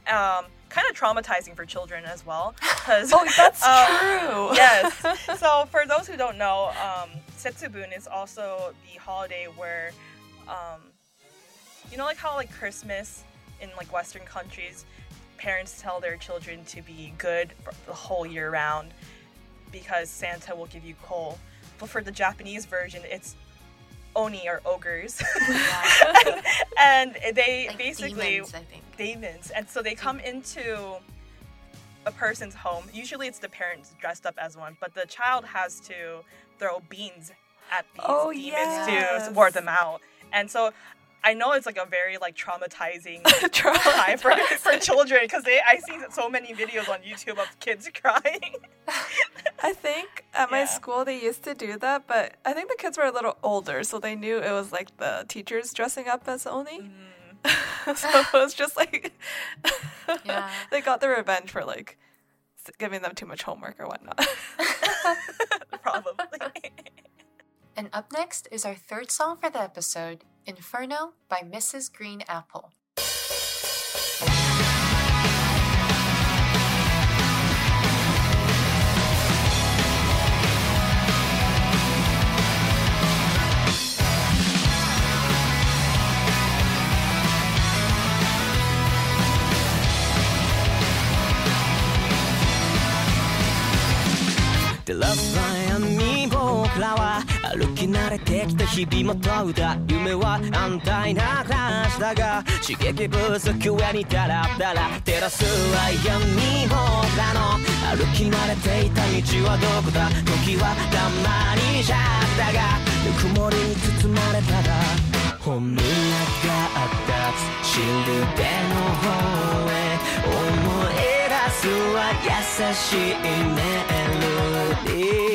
[SPEAKER 3] Um, kind of traumatizing for children as well,
[SPEAKER 1] Oh, that's true.
[SPEAKER 3] yes. So for those who don't know, um, Setsubun is also the holiday where, um, you know, like how like Christmas in like Western countries, parents tell their children to be good for the whole year round because Santa will give you coal. But for the Japanese version, it's oni or ogres,
[SPEAKER 4] Yeah.
[SPEAKER 3] and they
[SPEAKER 4] Like
[SPEAKER 3] basically
[SPEAKER 4] demons, I think.
[SPEAKER 3] demons, and so they come into a person's home. Usually, it's the parents dressed up as one, but the child has to throw beans at these
[SPEAKER 1] Oh,
[SPEAKER 3] demons
[SPEAKER 1] yes.
[SPEAKER 3] to ward them out. And so, I know it's like a very like traumatizing time for, for children because they I see so many videos on YouTube of kids crying.
[SPEAKER 1] I think at my
[SPEAKER 3] Yeah.
[SPEAKER 1] school they used to do that, but I think the kids were a little older, so they knew it was like the teachers dressing up as Oni. Mm-hmm. so it was just like,
[SPEAKER 4] Yeah.
[SPEAKER 1] they got their revenge for like giving them too much homework or whatnot.
[SPEAKER 3] Probably.
[SPEAKER 4] And up next is our third song for the episode Inferno by Mrs. Green Apple.
[SPEAKER 2] The love fly amiibo flower 歩き慣れてきた日々も問うた夢は安泰な暮らしだ？が刺激不足上にダラダラ照らすは闇僕らの歩き慣れていた道はどこだ？時はたまにじゃったがぬくもりに包まれたら本村があったシルベの方へ思い出すは優しいメロディー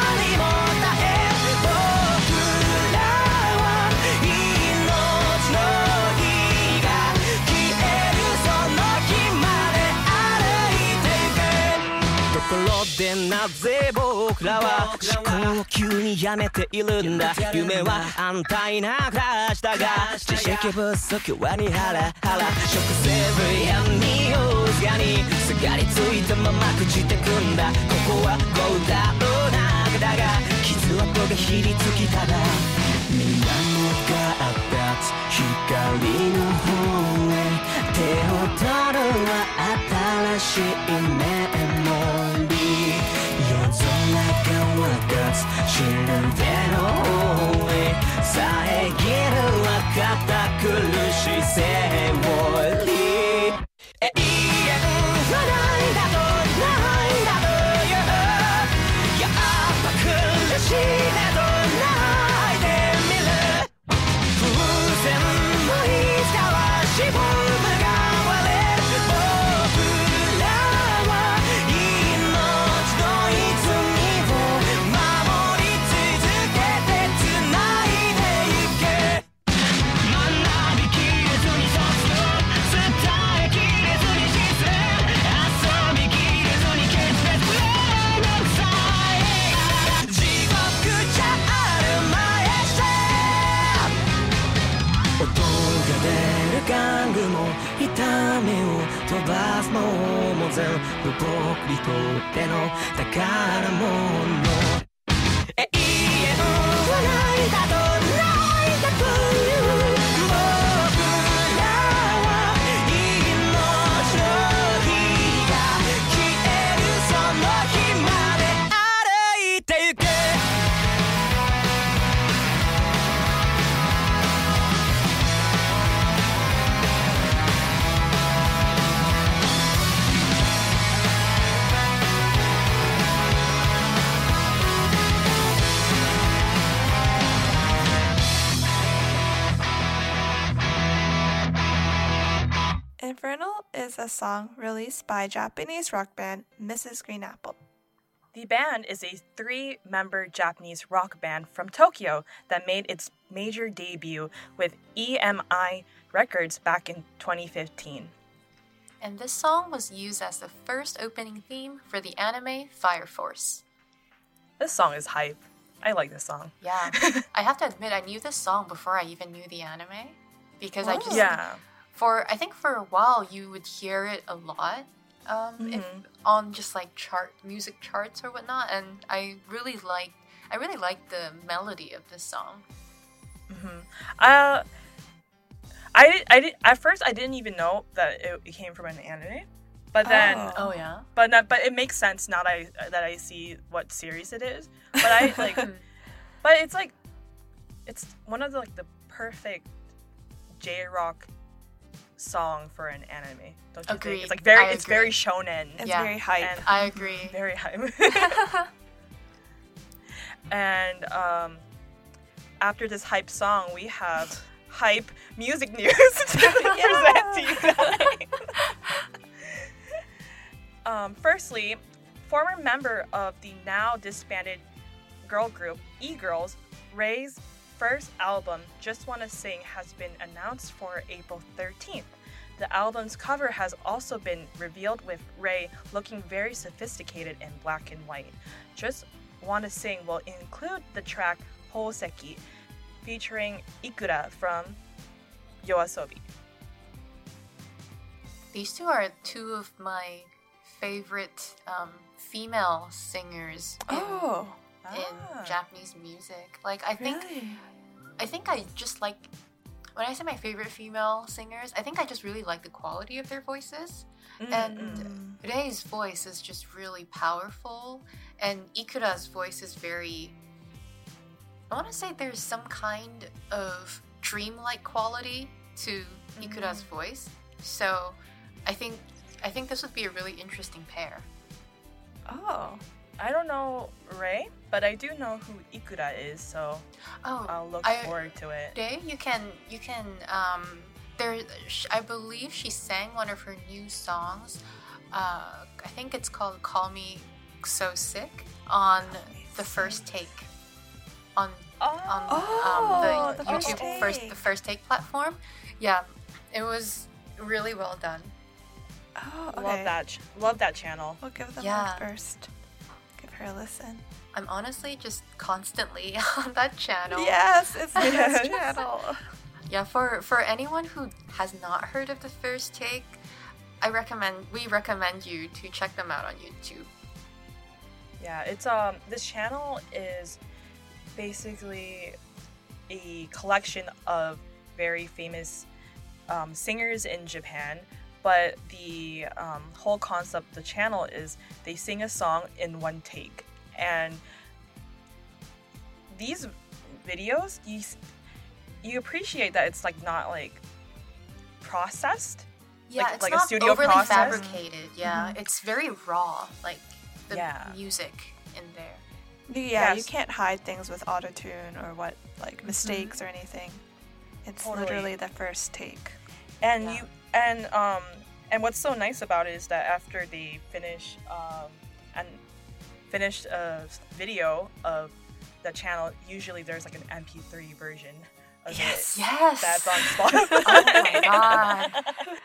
[SPEAKER 2] らは思考を急にやめているんだ。夢は安泰な暮らしだが知識不足はにハラハラ食せる闇をすがにすがりついたまま朽ちてくんだ。ここはゴーダの中だが傷跡がひりつきたら水面が立つ光の方へ。手を取るは新しいメ かつシルベの方へ遮るは堅苦しいセオリー永遠 僕にとっての宝物。
[SPEAKER 1] Inferno is a song released by Japanese rock band Mrs. Green Apple.
[SPEAKER 3] The band is a three member Japanese rock band from Tokyo that made its major debut with EMI Records back in 2015.
[SPEAKER 4] And this song was used as the first opening theme for the anime Fire Force.
[SPEAKER 3] This song is hype. I like this song.
[SPEAKER 4] Yeah, I have to admit, I knew this song before I even knew the anime because I just
[SPEAKER 3] Yeah.
[SPEAKER 4] For I think for a while you would hear it a lot um, if, on just like chart music charts or whatnot, and I really like I really like the melody of this song.
[SPEAKER 3] Uh, I I did, at first I didn't even know that it, it came from an anime, but then
[SPEAKER 1] Oh.
[SPEAKER 4] Oh yeah.
[SPEAKER 3] but not, but it makes sense now that I that I see what series it is. But I like, but it's like, it's one of the like the perfect J rock song for an anime. Don't you
[SPEAKER 4] Agreed.
[SPEAKER 3] think? It's like very
[SPEAKER 4] I
[SPEAKER 3] it's very
[SPEAKER 4] agree.
[SPEAKER 3] shonen.
[SPEAKER 1] It's
[SPEAKER 4] Yeah.
[SPEAKER 1] very hype.
[SPEAKER 3] And-
[SPEAKER 4] I agree.
[SPEAKER 3] very hype. and um, after this hype song, we have hype music news to present to you tonight. um, firstly, former member of the now disbanded girl group E Girls, Ray's first album, Just Wanna Sing, has been announced for April 13th. The album's cover has also been revealed with Ray looking very sophisticated in black and white. Just Wanna Sing will include the track Houseki, featuring Ikura from Yoasobi.
[SPEAKER 4] These two are two of my favorite um, female singers in,
[SPEAKER 1] oh,
[SPEAKER 4] in
[SPEAKER 3] Ah.
[SPEAKER 4] Japanese music. Like I think
[SPEAKER 1] really?
[SPEAKER 4] I think I just like when I say my favorite female singers, I think I just really like the quality of their voices.
[SPEAKER 3] Mm,
[SPEAKER 4] And Rei's voice is just really powerful, and Ikura's voice is very. I want to say there's some kind of dreamlike quality to Ikura's voice. So, I think I think this would be a really interesting pair.
[SPEAKER 1] Oh,
[SPEAKER 3] I don't know Ray, but I do know who Ikura is, so
[SPEAKER 4] Oh,
[SPEAKER 3] I'll look
[SPEAKER 4] I-
[SPEAKER 3] forward to it.
[SPEAKER 4] Rei, you can you can um there I believe she sang one of her new songs. Uh, I think it's called "Call Me So Sick" on the first take on on
[SPEAKER 1] Oh,
[SPEAKER 4] um, the,
[SPEAKER 1] the
[SPEAKER 4] YouTube first
[SPEAKER 1] Take.
[SPEAKER 4] the first take platform. Yeah, it was really well done.
[SPEAKER 1] oh, okay.
[SPEAKER 3] Love that, love that channel.
[SPEAKER 1] We'll give them
[SPEAKER 4] Yeah.
[SPEAKER 1] a first. Her a listen.
[SPEAKER 4] I'm honestly just constantly on that channel.
[SPEAKER 1] Yes, it's the best channel.
[SPEAKER 4] Yeah, for for anyone who has not heard of the first take, I recommend we recommend you to check them out on YouTube.
[SPEAKER 3] Yeah, it's um this channel is basically a collection of very famous um, singers in Japan, but the um, whole concept of the channel is they sing a song in one take, and these videos you you appreciate that it's like not like processed.
[SPEAKER 4] Yeah,
[SPEAKER 3] Like-
[SPEAKER 4] it's
[SPEAKER 3] like a studio
[SPEAKER 4] overly
[SPEAKER 3] process?
[SPEAKER 4] fabricated. Yeah, it's very raw, like the
[SPEAKER 3] Yeah.
[SPEAKER 4] music in there.
[SPEAKER 1] Yeah, you can't hide things with autotune or what like mistakes or anything. It's
[SPEAKER 3] Totally.
[SPEAKER 1] literally the first take.
[SPEAKER 3] and
[SPEAKER 4] Yeah.
[SPEAKER 3] you and um and what's so nice about it is that after they finish um and finish a video of the channel usually there's like an mp3 version of
[SPEAKER 1] Yes.
[SPEAKER 3] it
[SPEAKER 4] Yes.
[SPEAKER 3] that's on spotify
[SPEAKER 4] oh my god.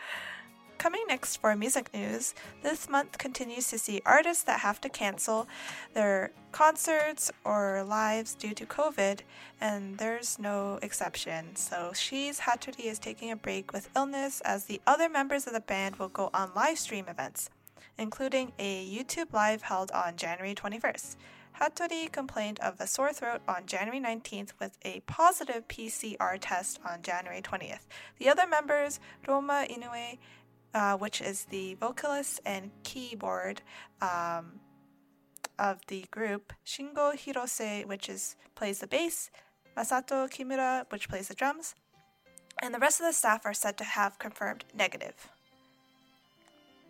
[SPEAKER 1] Coming next for music news, this month continues to see artists that have to cancel their concerts or lives due to COVID, and there's no exception. So, She's Hattori is taking a break with illness as the other members of the band will go on live stream events, including a YouTube live held on January 21st. Hattori complained of a sore throat on January 19th with a positive PCR test on January 20th. The other members, Ryoma Inoue, uh, which is the vocalist and keyboard um, of the group, Shingo Hirose, which is plays the bass, Masato Kimura, which plays the drums, and the rest of the staff are said to have confirmed negative.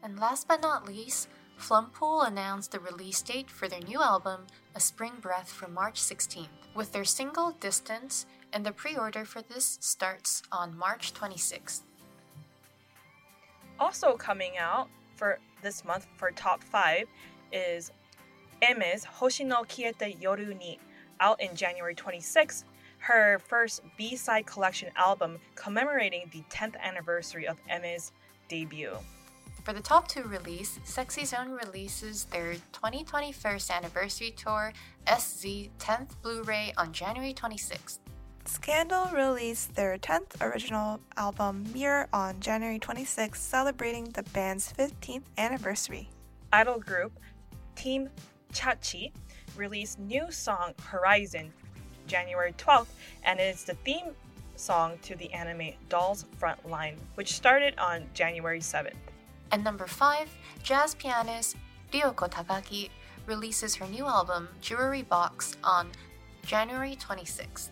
[SPEAKER 4] And last but not least, Flumpool announced the release date for their new album, A Spring Breath, for March 16th, with their single Distance, and the pre order for this starts on March 26th.
[SPEAKER 3] Also coming out for this month for top 5 is Aimer's Hoshino Kiete Yoru ni out in January 26th her first B-side collection album commemorating the 10th anniversary of Aimer's debut.
[SPEAKER 4] For the top two release, Sexy Zone releases their 2021st anniversary tour, SZ 10th Blu ray, on January 26th.
[SPEAKER 1] Scandal released their 10th original album, Mirror, on January 26th, celebrating the band's 15th anniversary.
[SPEAKER 3] idol group Team Shachi released new song Horizon January 12th, and it's the theme song to the anime Dolls Frontline, which started on January 7th.
[SPEAKER 4] And number five, jazz pianist Ryoko Takaki releases her new album Jewelry Box on January 26th.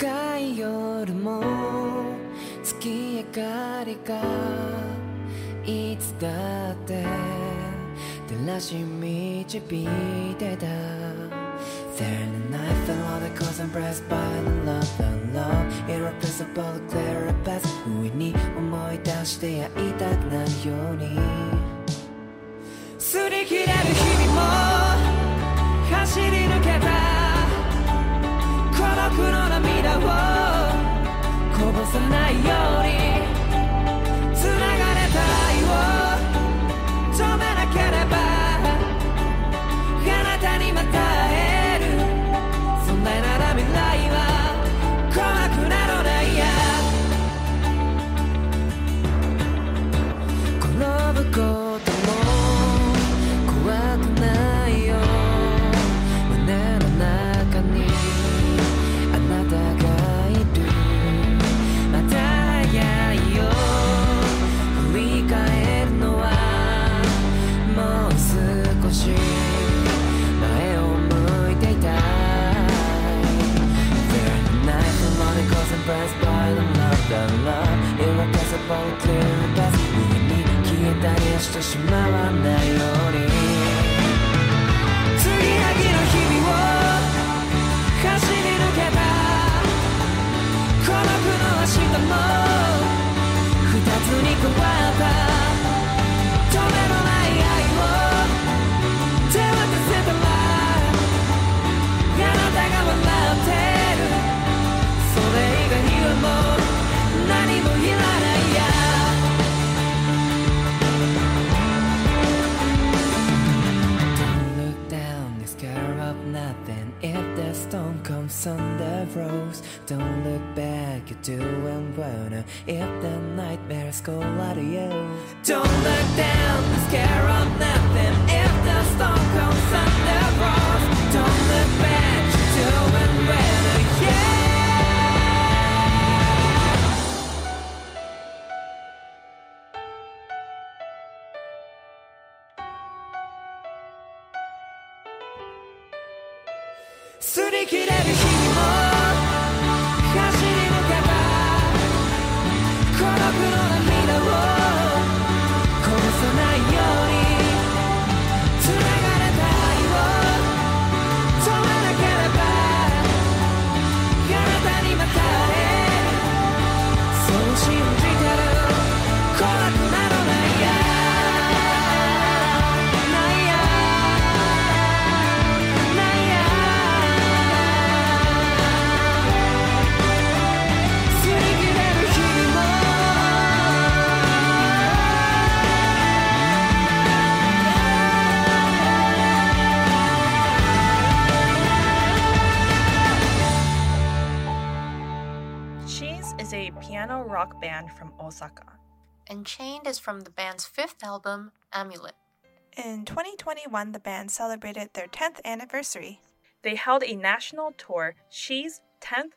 [SPEAKER 5] 深い夜も月明かりがいつだって照らし導いてた There in the night fell all the cause impressed by the love, the love Irreplaceable, clear a path 不意に思い出して会いたくなるように擦り切れる日々も走り抜けた僕の涙をこぼさないように
[SPEAKER 4] And Chained is from the band's fifth album, Amulet.
[SPEAKER 1] In 2021, the band celebrated their 10th anniversary.
[SPEAKER 3] They held a national tour, She's 10th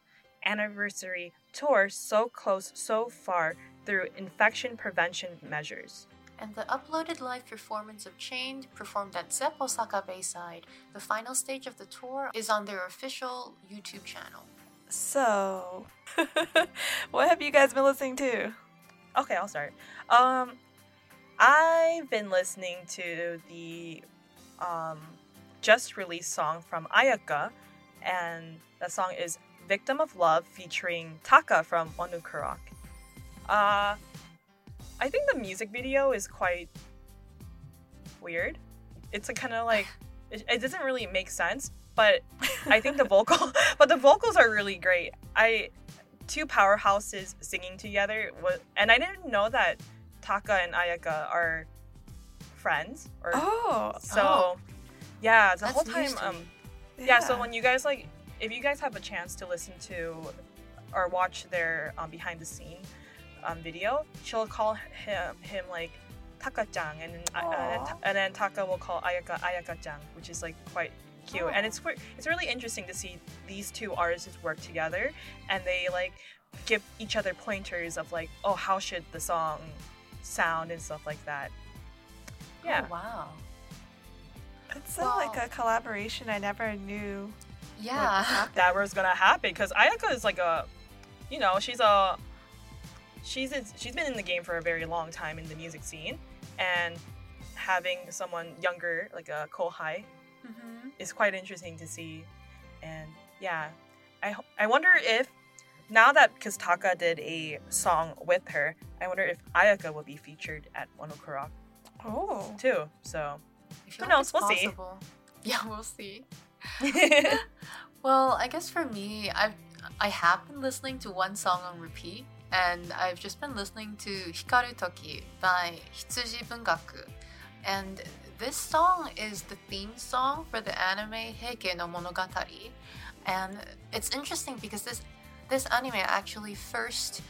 [SPEAKER 3] anniversary tour, so close, so far, through infection prevention measures.
[SPEAKER 4] And the uploaded live performance of Chained, performed at Zepp Osaka Bayside, the final stage of the tour, is on their official YouTube channel.
[SPEAKER 1] So, what have you guys been listening to?
[SPEAKER 3] Okay, I'll start. Um, I've been listening to the um, just released song from Ayaka, and that song is "Victim of Love" featuring Taka from One Ok Rock. Uh, I think the music video is quite weird. It's a kind of like it, it doesn't really make sense, but I think the vocal, but the vocals are really great. I two powerhouses singing together was, and I didn't know that Taka and Ayaka are friends. Or
[SPEAKER 1] Oh,
[SPEAKER 3] so,
[SPEAKER 4] Oh.
[SPEAKER 3] yeah, the
[SPEAKER 4] That's
[SPEAKER 3] whole time. Um,
[SPEAKER 4] me.
[SPEAKER 3] yeah. So when you guys like, if you guys have a chance to listen to or watch their um, behind the scene um, video, she'll call him him like Taka-chan, and uh, and, and then Taka will call Ayaka Ayaka-chan, which is like quite cute. And it's it's really interesting to see these two artists work together, and they like give each other pointers of like, oh, how should the song sound and stuff like that. Yeah.
[SPEAKER 4] Oh, wow.
[SPEAKER 1] it's uh, like a collaboration I never knew.
[SPEAKER 4] Yeah.
[SPEAKER 3] that was gonna happen because Ayaka is like a, you know, she's a, she's she's been in the game for a very long time in the music scene, and having someone younger like a Kohai
[SPEAKER 4] Mhm.
[SPEAKER 3] is quite interesting to see, and yeah, I I wonder if now that because Taka did a song with her, I wonder if Ayaka will be featured at Monokura
[SPEAKER 1] Oh,
[SPEAKER 3] too. So Who knows?
[SPEAKER 4] it's
[SPEAKER 3] We'll see.
[SPEAKER 4] Yeah, we'll see. Well, I guess for me, I've I have been listening to one song on repeat, and I've just been listening to Hikaru Toki by Hitsuji Bungaku. And this song is the theme song for the anime Heike no Monogatari. And it's interesting because this this anime actually first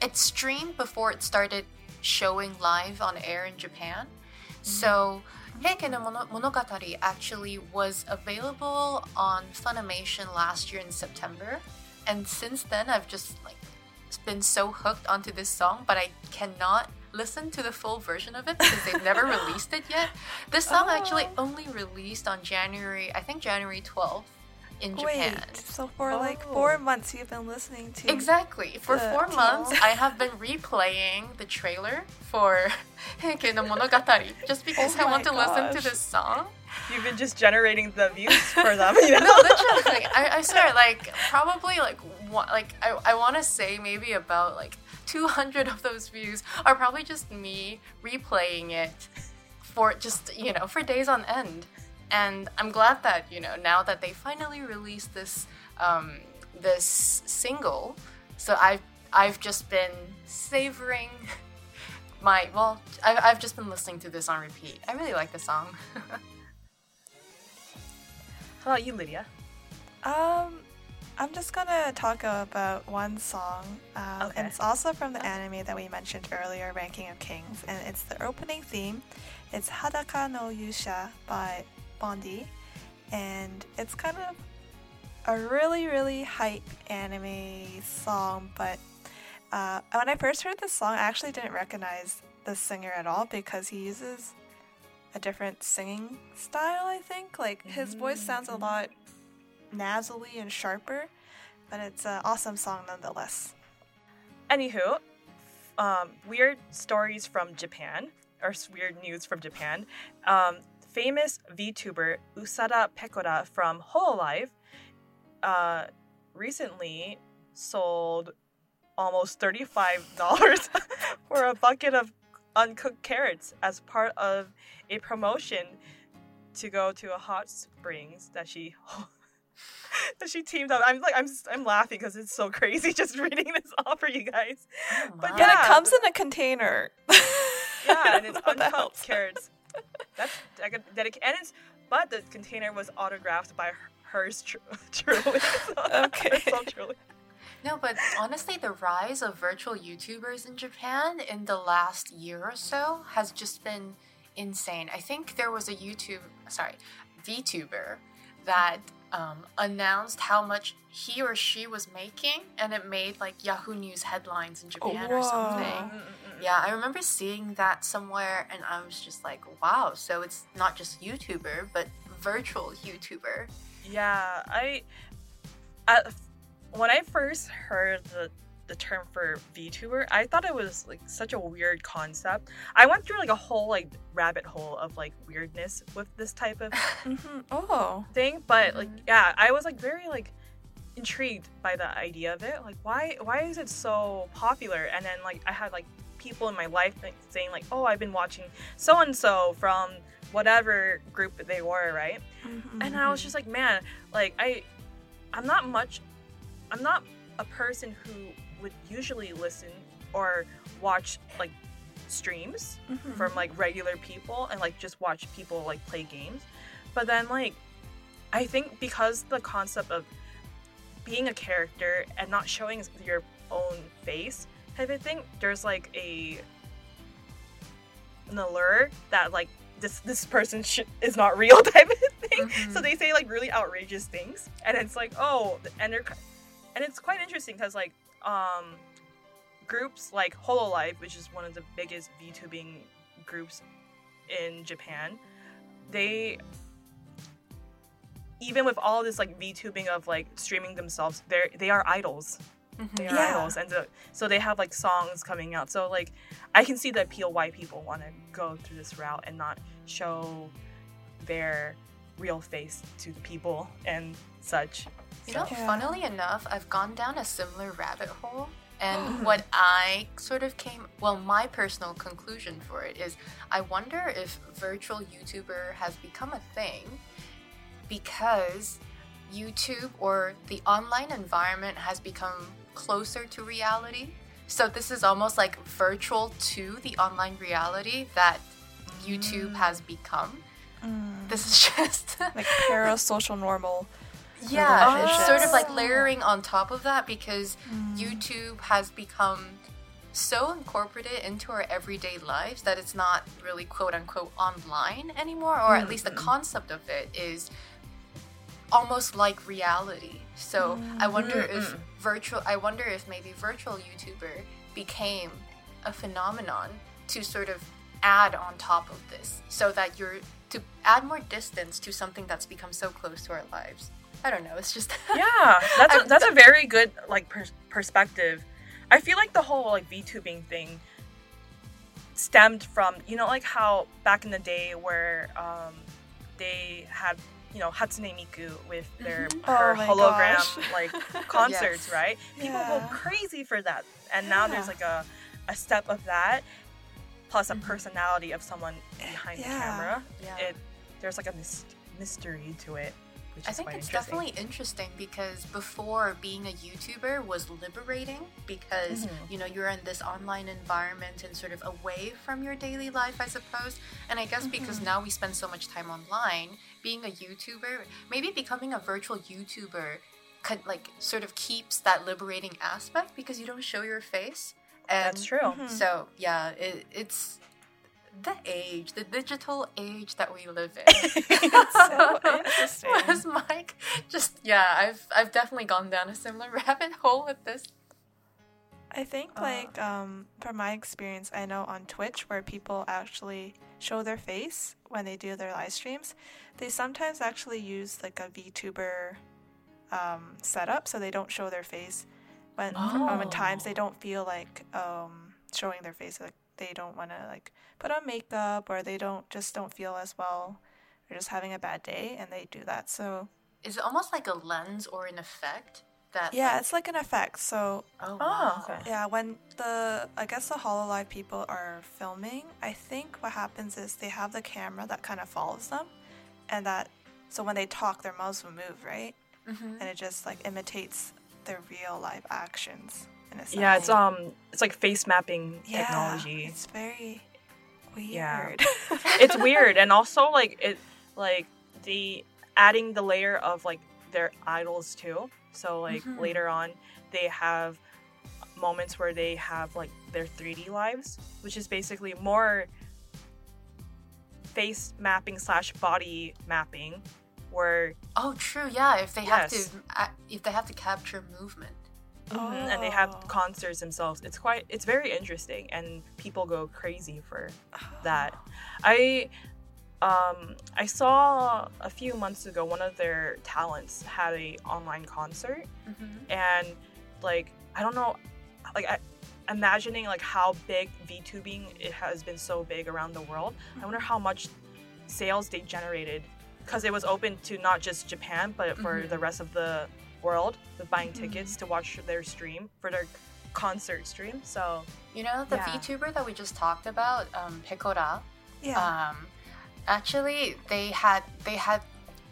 [SPEAKER 4] it streamed before it started showing live on air in Japan. Mm-hmm. So Heike no Monogatari actually was available on Funimation last year in September, and since then I've just like been so hooked onto this song, but I cannot listen to the full version of it because they've never released it yet. This song actually
[SPEAKER 1] Oh.
[SPEAKER 4] only released on January, I think January 12th in
[SPEAKER 1] wait.
[SPEAKER 4] Japan.
[SPEAKER 1] So for like
[SPEAKER 3] Oh.
[SPEAKER 1] four months, you've been listening to
[SPEAKER 4] Exactly. For four
[SPEAKER 1] TL.
[SPEAKER 4] months, I have been replaying the trailer for Heike no Monogatari just because
[SPEAKER 1] Oh
[SPEAKER 4] I want
[SPEAKER 1] my
[SPEAKER 4] to listen to this song.
[SPEAKER 3] You've been just generating the views for them, you know?
[SPEAKER 4] no, literally. I, I swear, like probably like one, like I, I want to say maybe about like 200 of those views are probably just me replaying it for just you know for days on end. And I'm glad that you know now that they finally released this um, this single, so I've I've just been savoring my well I've, I've just been listening to this on repeat. I really like the song.
[SPEAKER 3] How about you, Lydia?
[SPEAKER 1] Um, I'm just gonna talk about one song. Um,
[SPEAKER 3] Okay.
[SPEAKER 1] and it's also from the anime that we mentioned earlier, Ranking of Kings, and it's the opening theme. It's Hadaka no Yusha by Vaundy, and it's kind of a really, really hype anime song. But uh, when I first heard this song, I actually didn't recognize the singer at all because he uses a different singing style. I think like his voice sounds a lot nasally and sharper, but it's an awesome song nonetheless.
[SPEAKER 3] Anywho, um, weird stories from Japan, or weird news from Japan. Um, famous VTuber Usada Pekora from Hololive uh, recently sold almost $35 for a bucket of uncooked carrots as part of a promotion to go to a hot springs that she she teamed up. I'm like I'm I'm laughing because it's so crazy just reading this off for you guys.
[SPEAKER 4] Oh
[SPEAKER 3] But
[SPEAKER 4] my.
[SPEAKER 1] But
[SPEAKER 3] Yeah.
[SPEAKER 1] it comes in a container.
[SPEAKER 3] Yeah, and it's
[SPEAKER 1] What the
[SPEAKER 3] uncooked carrots. That's I could dedicate, and it's but the container was autographed by her- hers tru- truly. So-
[SPEAKER 1] Okay.
[SPEAKER 3] so truly.
[SPEAKER 4] No, but honestly, the rise of virtual YouTubers in Japan in the last year or so has just been insane. I think there was a YouTube, sorry, VTuber that um, announced how much he or she was making, and it made like Yahoo News headlines in Japan or something. Yeah, I remember seeing that somewhere, and I was just like, wow, so it's not just YouTuber, but virtual YouTuber.
[SPEAKER 3] Yeah, I, I when I first heard the the term for VTuber, I thought it was like such a weird concept. I went through like a whole like rabbit hole of like weirdness with this type of
[SPEAKER 1] hmm Oh.
[SPEAKER 3] thing, but like yeah, I was like very like intrigued by the idea of it. Like why why is it so popular? And then like I had like people in my life saying like, "Oh, I've been watching so and so from whatever group they were, right?"
[SPEAKER 1] Mm-hmm.
[SPEAKER 3] and I was just like, man, like I, I'm not much, I'm not a person who would usually listen or watch like streams
[SPEAKER 1] Mhm.
[SPEAKER 3] from like regular people and like just watch people like play games. But then like I think because the concept of being a character and not showing your own face type of thing, there's like a an allure that like this this person sh- is not real type of thing. So
[SPEAKER 4] Mhm.
[SPEAKER 3] they say like really outrageous things, and it's like oh, and they're and it's quite interesting because like um groups like Hololive, which is one of the biggest VTubing groups in Japan, they even with all this like VTubing of like streaming themselves, they they are idols. They are
[SPEAKER 1] Yeah.
[SPEAKER 3] idols, and so, so they have like songs coming out. So like, I can see the appeal why people want to go through this route and not show their real face to the people and such.
[SPEAKER 4] You know,
[SPEAKER 1] Yeah.
[SPEAKER 4] funnily enough, I've gone down a similar rabbit hole. And what I sort of came, well, my personal conclusion for it is I wonder if virtual YouTuber has become a thing because YouTube or the online environment has become closer to reality. So this is almost like virtual to the online reality that YouTube has become.
[SPEAKER 1] Mm.
[SPEAKER 4] This is just
[SPEAKER 1] like parasocial normal.
[SPEAKER 4] Yeah, it's sort of like layering on top of that because
[SPEAKER 1] Mm.
[SPEAKER 4] YouTube has become so incorporated into our everyday lives that it's not really quote unquote online anymore, or at least the mm-hmm. concept of it is almost like reality. So I wonder mm-hmm. if mm-hmm. virtual, I wonder if maybe virtual YouTuber became a phenomenon to sort of add on top of this so that you're to add more distance to something that's become so close to our lives. I don't know. It's just
[SPEAKER 3] yeah that's a, that's a very good like per- perspective. I feel like the whole like vtubing thing stemmed from you know like how back in the day where um they had you know hatsune miku with their her
[SPEAKER 1] Oh
[SPEAKER 3] hologram
[SPEAKER 1] gosh.
[SPEAKER 3] like concerts
[SPEAKER 4] Yes.
[SPEAKER 3] right? People go crazy for that. And now there's like a a step of that plus a personality of someone behind the camera.
[SPEAKER 4] Yeah.
[SPEAKER 3] it there's like a mys- mystery to it
[SPEAKER 4] I think it's definitely interesting because before being a YouTuber was liberating because
[SPEAKER 3] Mm-hmm.
[SPEAKER 4] you know you're in this online environment and sort of away from your daily life, I suppose. And I guess because
[SPEAKER 3] Mm-hmm.
[SPEAKER 4] now we spend so much time online, being a YouTuber, maybe becoming a virtual YouTuber, could, like sort of keeps that liberating aspect because you don't show your face. And
[SPEAKER 3] that's true
[SPEAKER 4] So yeah, it, it's the age, the digital age that we live in.
[SPEAKER 1] so interesting.
[SPEAKER 4] Whereas Mike, just yeah, I've I've definitely gone down a similar rabbit hole with this.
[SPEAKER 1] I think like um from my experience, I know on Twitch where people actually show their face when they do their live streams, they sometimes actually use like a VTuber um, setup, so they don't show their face. When um, at times they don't feel like um, showing their face, like they don't want to like put on makeup or they don't just don't feel as well. They're just having a bad day and they do that. So
[SPEAKER 4] Is it almost like a lens or an effect that?
[SPEAKER 1] yeah,
[SPEAKER 4] like-
[SPEAKER 1] it's like an effect. So
[SPEAKER 4] oh,
[SPEAKER 3] Oh,
[SPEAKER 4] wow.
[SPEAKER 3] okay.
[SPEAKER 1] Yeah, when the I guess the Hololive people are filming, I think what happens is they have the camera that kind of follows them, and that so when they talk, their mouths will move, right?
[SPEAKER 4] Mhm.
[SPEAKER 1] And it just like imitates their real live actions in a sense.
[SPEAKER 3] Yeah, it's um, it's like face mapping
[SPEAKER 1] Yeah,
[SPEAKER 3] technology.
[SPEAKER 1] It's very weird.
[SPEAKER 3] Yeah. It's weird, and also like it, like the adding the layer of like their idols too. So like
[SPEAKER 1] Mm-hmm.
[SPEAKER 3] later on, they have moments where they have like their 3D lives, which is basically more face mapping slash body mapping, where
[SPEAKER 4] Oh, true. Yeah, if they have to, if they have to capture movement.
[SPEAKER 3] Mhm, and they have
[SPEAKER 1] Oh.
[SPEAKER 3] concerts themselves. It's quite it's very interesting and people go crazy for that. I um I saw a few months ago one of their talents had a online concert and like I don't know like I, imagining like how big VTubing it has been so big around the world. I wonder how much sales they generated because it was open to not just Japan but for the rest of the world with buying tickets to watch their stream for their concert stream. So
[SPEAKER 4] You know, the
[SPEAKER 3] Yeah.
[SPEAKER 4] VTuber that we just talked about, um, Pekora.
[SPEAKER 1] Yeah.
[SPEAKER 4] Um, actually, they had they had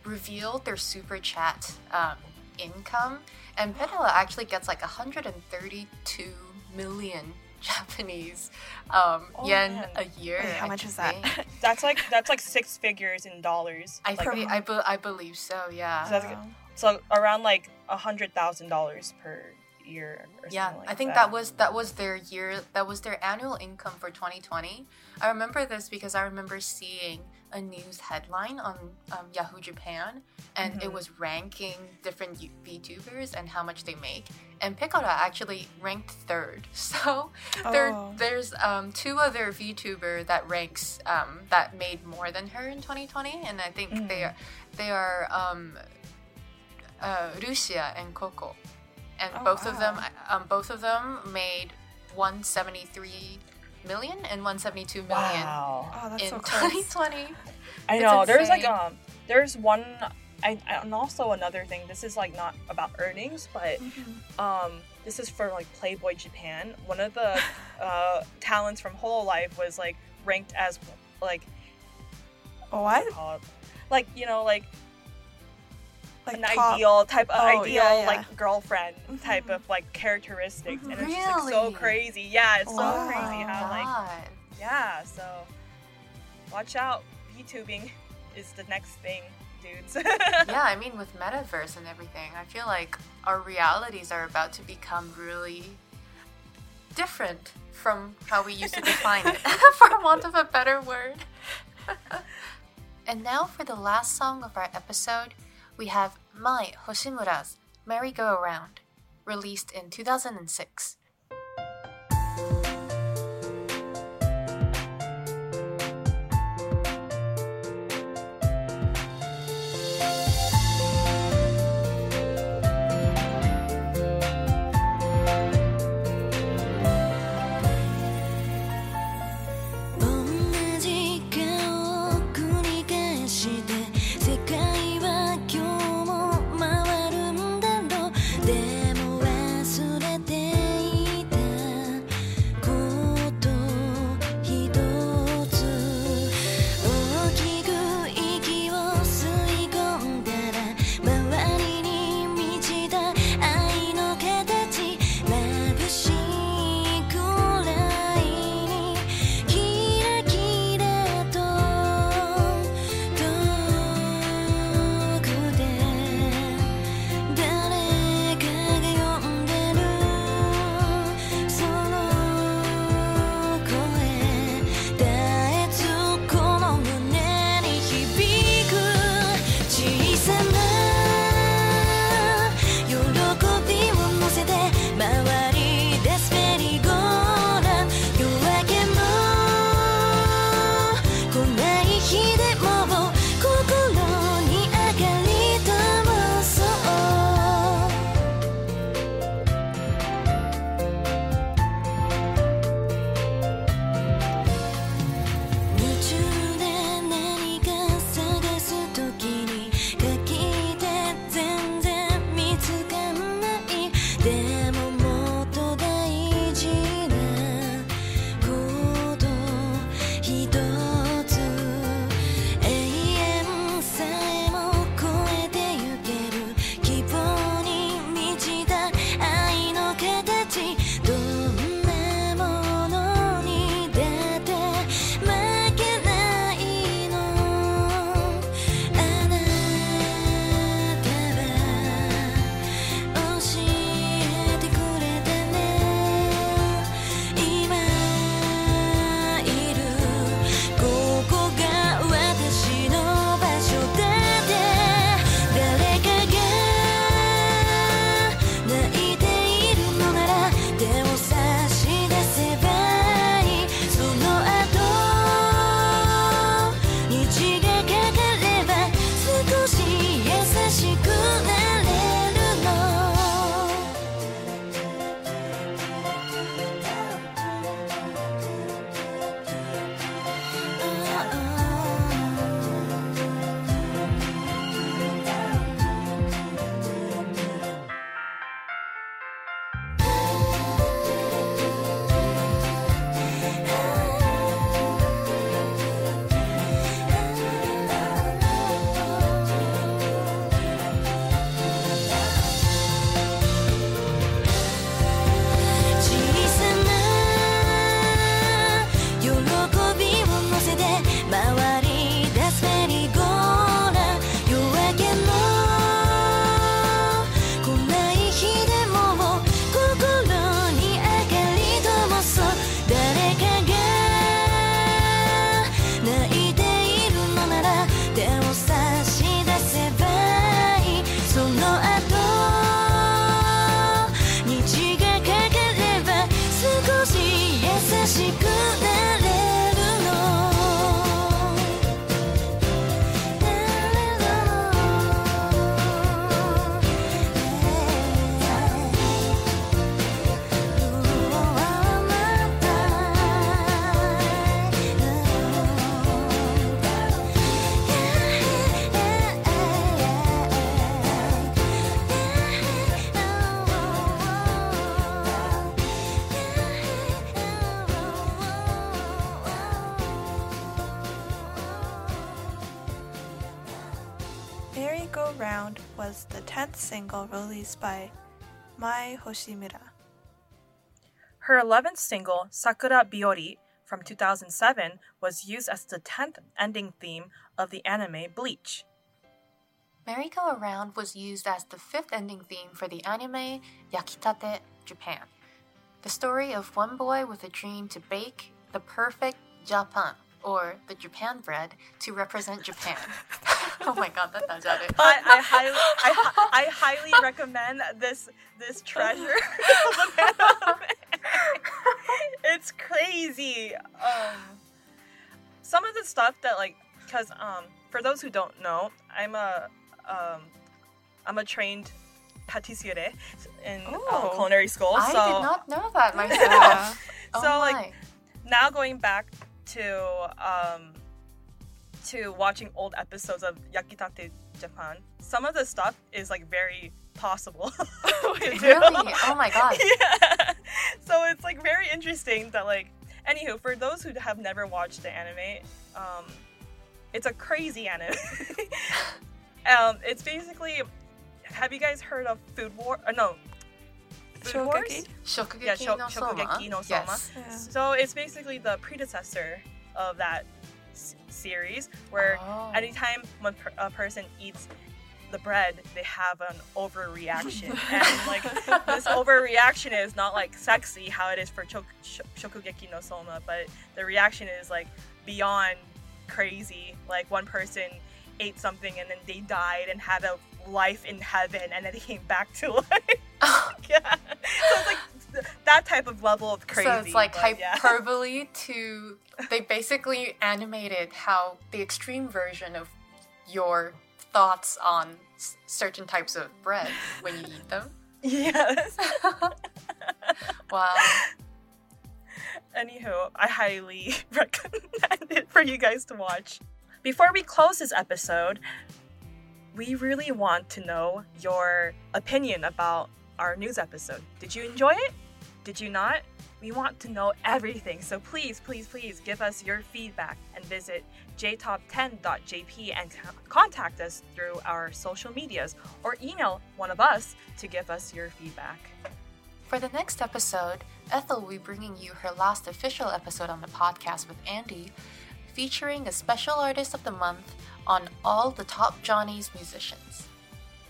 [SPEAKER 4] revealed their super chat um, income, and Pekora actually gets like 132 million Japanese um,
[SPEAKER 3] Oh,
[SPEAKER 4] yen
[SPEAKER 3] man.
[SPEAKER 4] a year.
[SPEAKER 1] Wait, how
[SPEAKER 4] I
[SPEAKER 1] much is that?
[SPEAKER 4] think.
[SPEAKER 3] That's like that's like six figures in dollars.
[SPEAKER 4] I,
[SPEAKER 3] like,
[SPEAKER 4] probably, I, be, I believe so, yeah.
[SPEAKER 3] So that's- so around like a hundred thousand dollars per year. Or
[SPEAKER 4] yeah,
[SPEAKER 3] like
[SPEAKER 4] I think that. was that was their year. That was their annual income for 2020. I remember this because I remember seeing a news headline on um, Yahoo Japan, and
[SPEAKER 3] Mm-hmm.
[SPEAKER 4] it was ranking different VTubers and how much they make. And Pekora actually ranked third. So there,
[SPEAKER 1] Oh.
[SPEAKER 4] there's um, two other VTuber that ranks um, that made more than her in 2020, and I think
[SPEAKER 3] Mm.
[SPEAKER 4] they are they are um, uh, Rushia and Coco, and
[SPEAKER 1] Oh,
[SPEAKER 4] both of them um, both of them made 173 million and 172 million
[SPEAKER 3] Wow.
[SPEAKER 1] Oh, that's
[SPEAKER 4] in
[SPEAKER 1] so close.
[SPEAKER 4] 2020.
[SPEAKER 3] I
[SPEAKER 4] It's
[SPEAKER 3] know. There's like um, there's one, I, I- and also another thing. This is like not about earnings, but
[SPEAKER 1] Mm-hmm.
[SPEAKER 3] um, this is for like Playboy Japan. One of the uh, talents from Hololive was like ranked as like
[SPEAKER 1] What?
[SPEAKER 3] what do you call it? like you know like,
[SPEAKER 1] Like
[SPEAKER 3] an
[SPEAKER 1] top-
[SPEAKER 3] ideal type of
[SPEAKER 1] Oh,
[SPEAKER 3] ideal
[SPEAKER 1] yeah, yeah.
[SPEAKER 3] like girlfriend mm-hmm. type of like characteristics, and it's just like so crazy. Yeah, it's so
[SPEAKER 1] Wow.
[SPEAKER 3] crazy how like yeah. So watch out, VTubing is the next thing, dudes.
[SPEAKER 4] yeah, I mean, with metaverse and everything, I feel like our realities are about to become really different from how we used to define it, for want of a better word. and now for the last song of our episode, we have Mai Hoshimura's Merry Go Around, released in 2006.
[SPEAKER 1] Single released by Mai Hoshimura.
[SPEAKER 3] Her 11th single, Sakura Biori, from 2007, was used as the 10th ending theme of the anime Bleach.
[SPEAKER 4] Merry Go Around was used as the fifth ending theme for the anime Yakitate Japan. The story of one boy with a dream to bake the perfect Japan, or the Japan bread, to represent Japan. oh my god, that does it.
[SPEAKER 3] I, I, highly, I, I highly recommend this this treasure. of an anime. it's crazy. Um, some of the stuff that like, cause um, for those who don't know, I'm a um, I'm a trained patissiere in um,
[SPEAKER 1] Oh.
[SPEAKER 3] culinary school.
[SPEAKER 4] So I
[SPEAKER 3] so
[SPEAKER 4] did not know that myself.
[SPEAKER 1] Yeah.
[SPEAKER 4] Oh
[SPEAKER 3] So, like, now going back to um to watching old episodes of Yakitate Japan, some of the stuff is like very possible. to do.
[SPEAKER 4] Really? Oh my god.
[SPEAKER 3] yeah. So it's like very interesting that like anywho, for those who have never watched the anime, um it's a crazy anime. um it's basically have you guys heard of Food War? Uh, no. Food Wars?
[SPEAKER 1] Shokugeki?
[SPEAKER 4] Shokugeki
[SPEAKER 3] Yeah, Shok-
[SPEAKER 4] no
[SPEAKER 3] Shokugeki no
[SPEAKER 4] Soma.
[SPEAKER 3] Soma.
[SPEAKER 4] Yes.
[SPEAKER 1] Yeah.
[SPEAKER 3] So it's basically the predecessor of that s- series, where
[SPEAKER 4] Oh.
[SPEAKER 3] anytime when per- a person eats the bread, they have an overreaction, and like this overreaction is not like sexy how it is for chok- sh- Shokugeki no Soma, but the reaction is like beyond crazy. Like one person ate something and then they died and had a life in heaven, and then they came back to life. Oh. yeah, so it's like that type of level of crazy.
[SPEAKER 4] So it's like
[SPEAKER 3] but yeah.
[SPEAKER 4] hyperbole to they basically animated how the extreme version of your thoughts on s- certain types of bread when you eat them.
[SPEAKER 3] Yes.
[SPEAKER 4] Wow.
[SPEAKER 3] Anywho, I highly recommend it for you guys to watch. Before we close this episode, we really want to know your opinion about our news episode. Did you enjoy it? Did you not? We want to know everything, so please, please, please give us your feedback and visit jtop10.jp and contact us through our social medias or email one of us to give us your feedback.
[SPEAKER 4] For the next episode, Ethel will be bringing you her last official episode on the podcast with Andy, featuring a special artist of the month on all the top Johnny's musicians.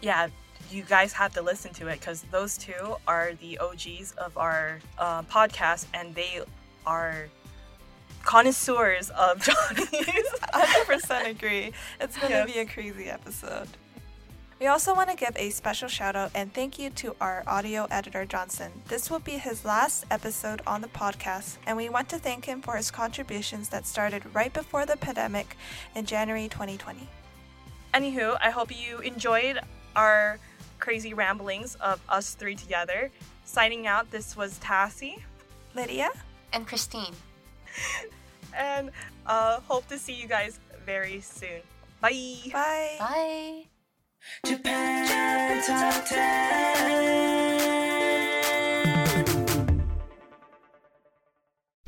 [SPEAKER 3] yeah, you guys have to listen to it because those two are the OGs of our uh, podcast and they are connoisseurs of Johnny's.
[SPEAKER 1] 100% agree. It's going to
[SPEAKER 3] Yes.
[SPEAKER 1] be a crazy episode. We also want to give a special shout out and thank you to our audio editor, Johnson. This will be his last episode on the podcast, and we want to thank him for his contributions that started right before the pandemic in January 2020.
[SPEAKER 3] Anywho, I hope you enjoyed our crazy ramblings of us three together. Signing out, this was Tassie,
[SPEAKER 1] Lydia?
[SPEAKER 4] And Christine.
[SPEAKER 3] and uh, hope to see you guys very soon. Bye.
[SPEAKER 1] Bye.
[SPEAKER 4] Bye.
[SPEAKER 2] Japan Top 10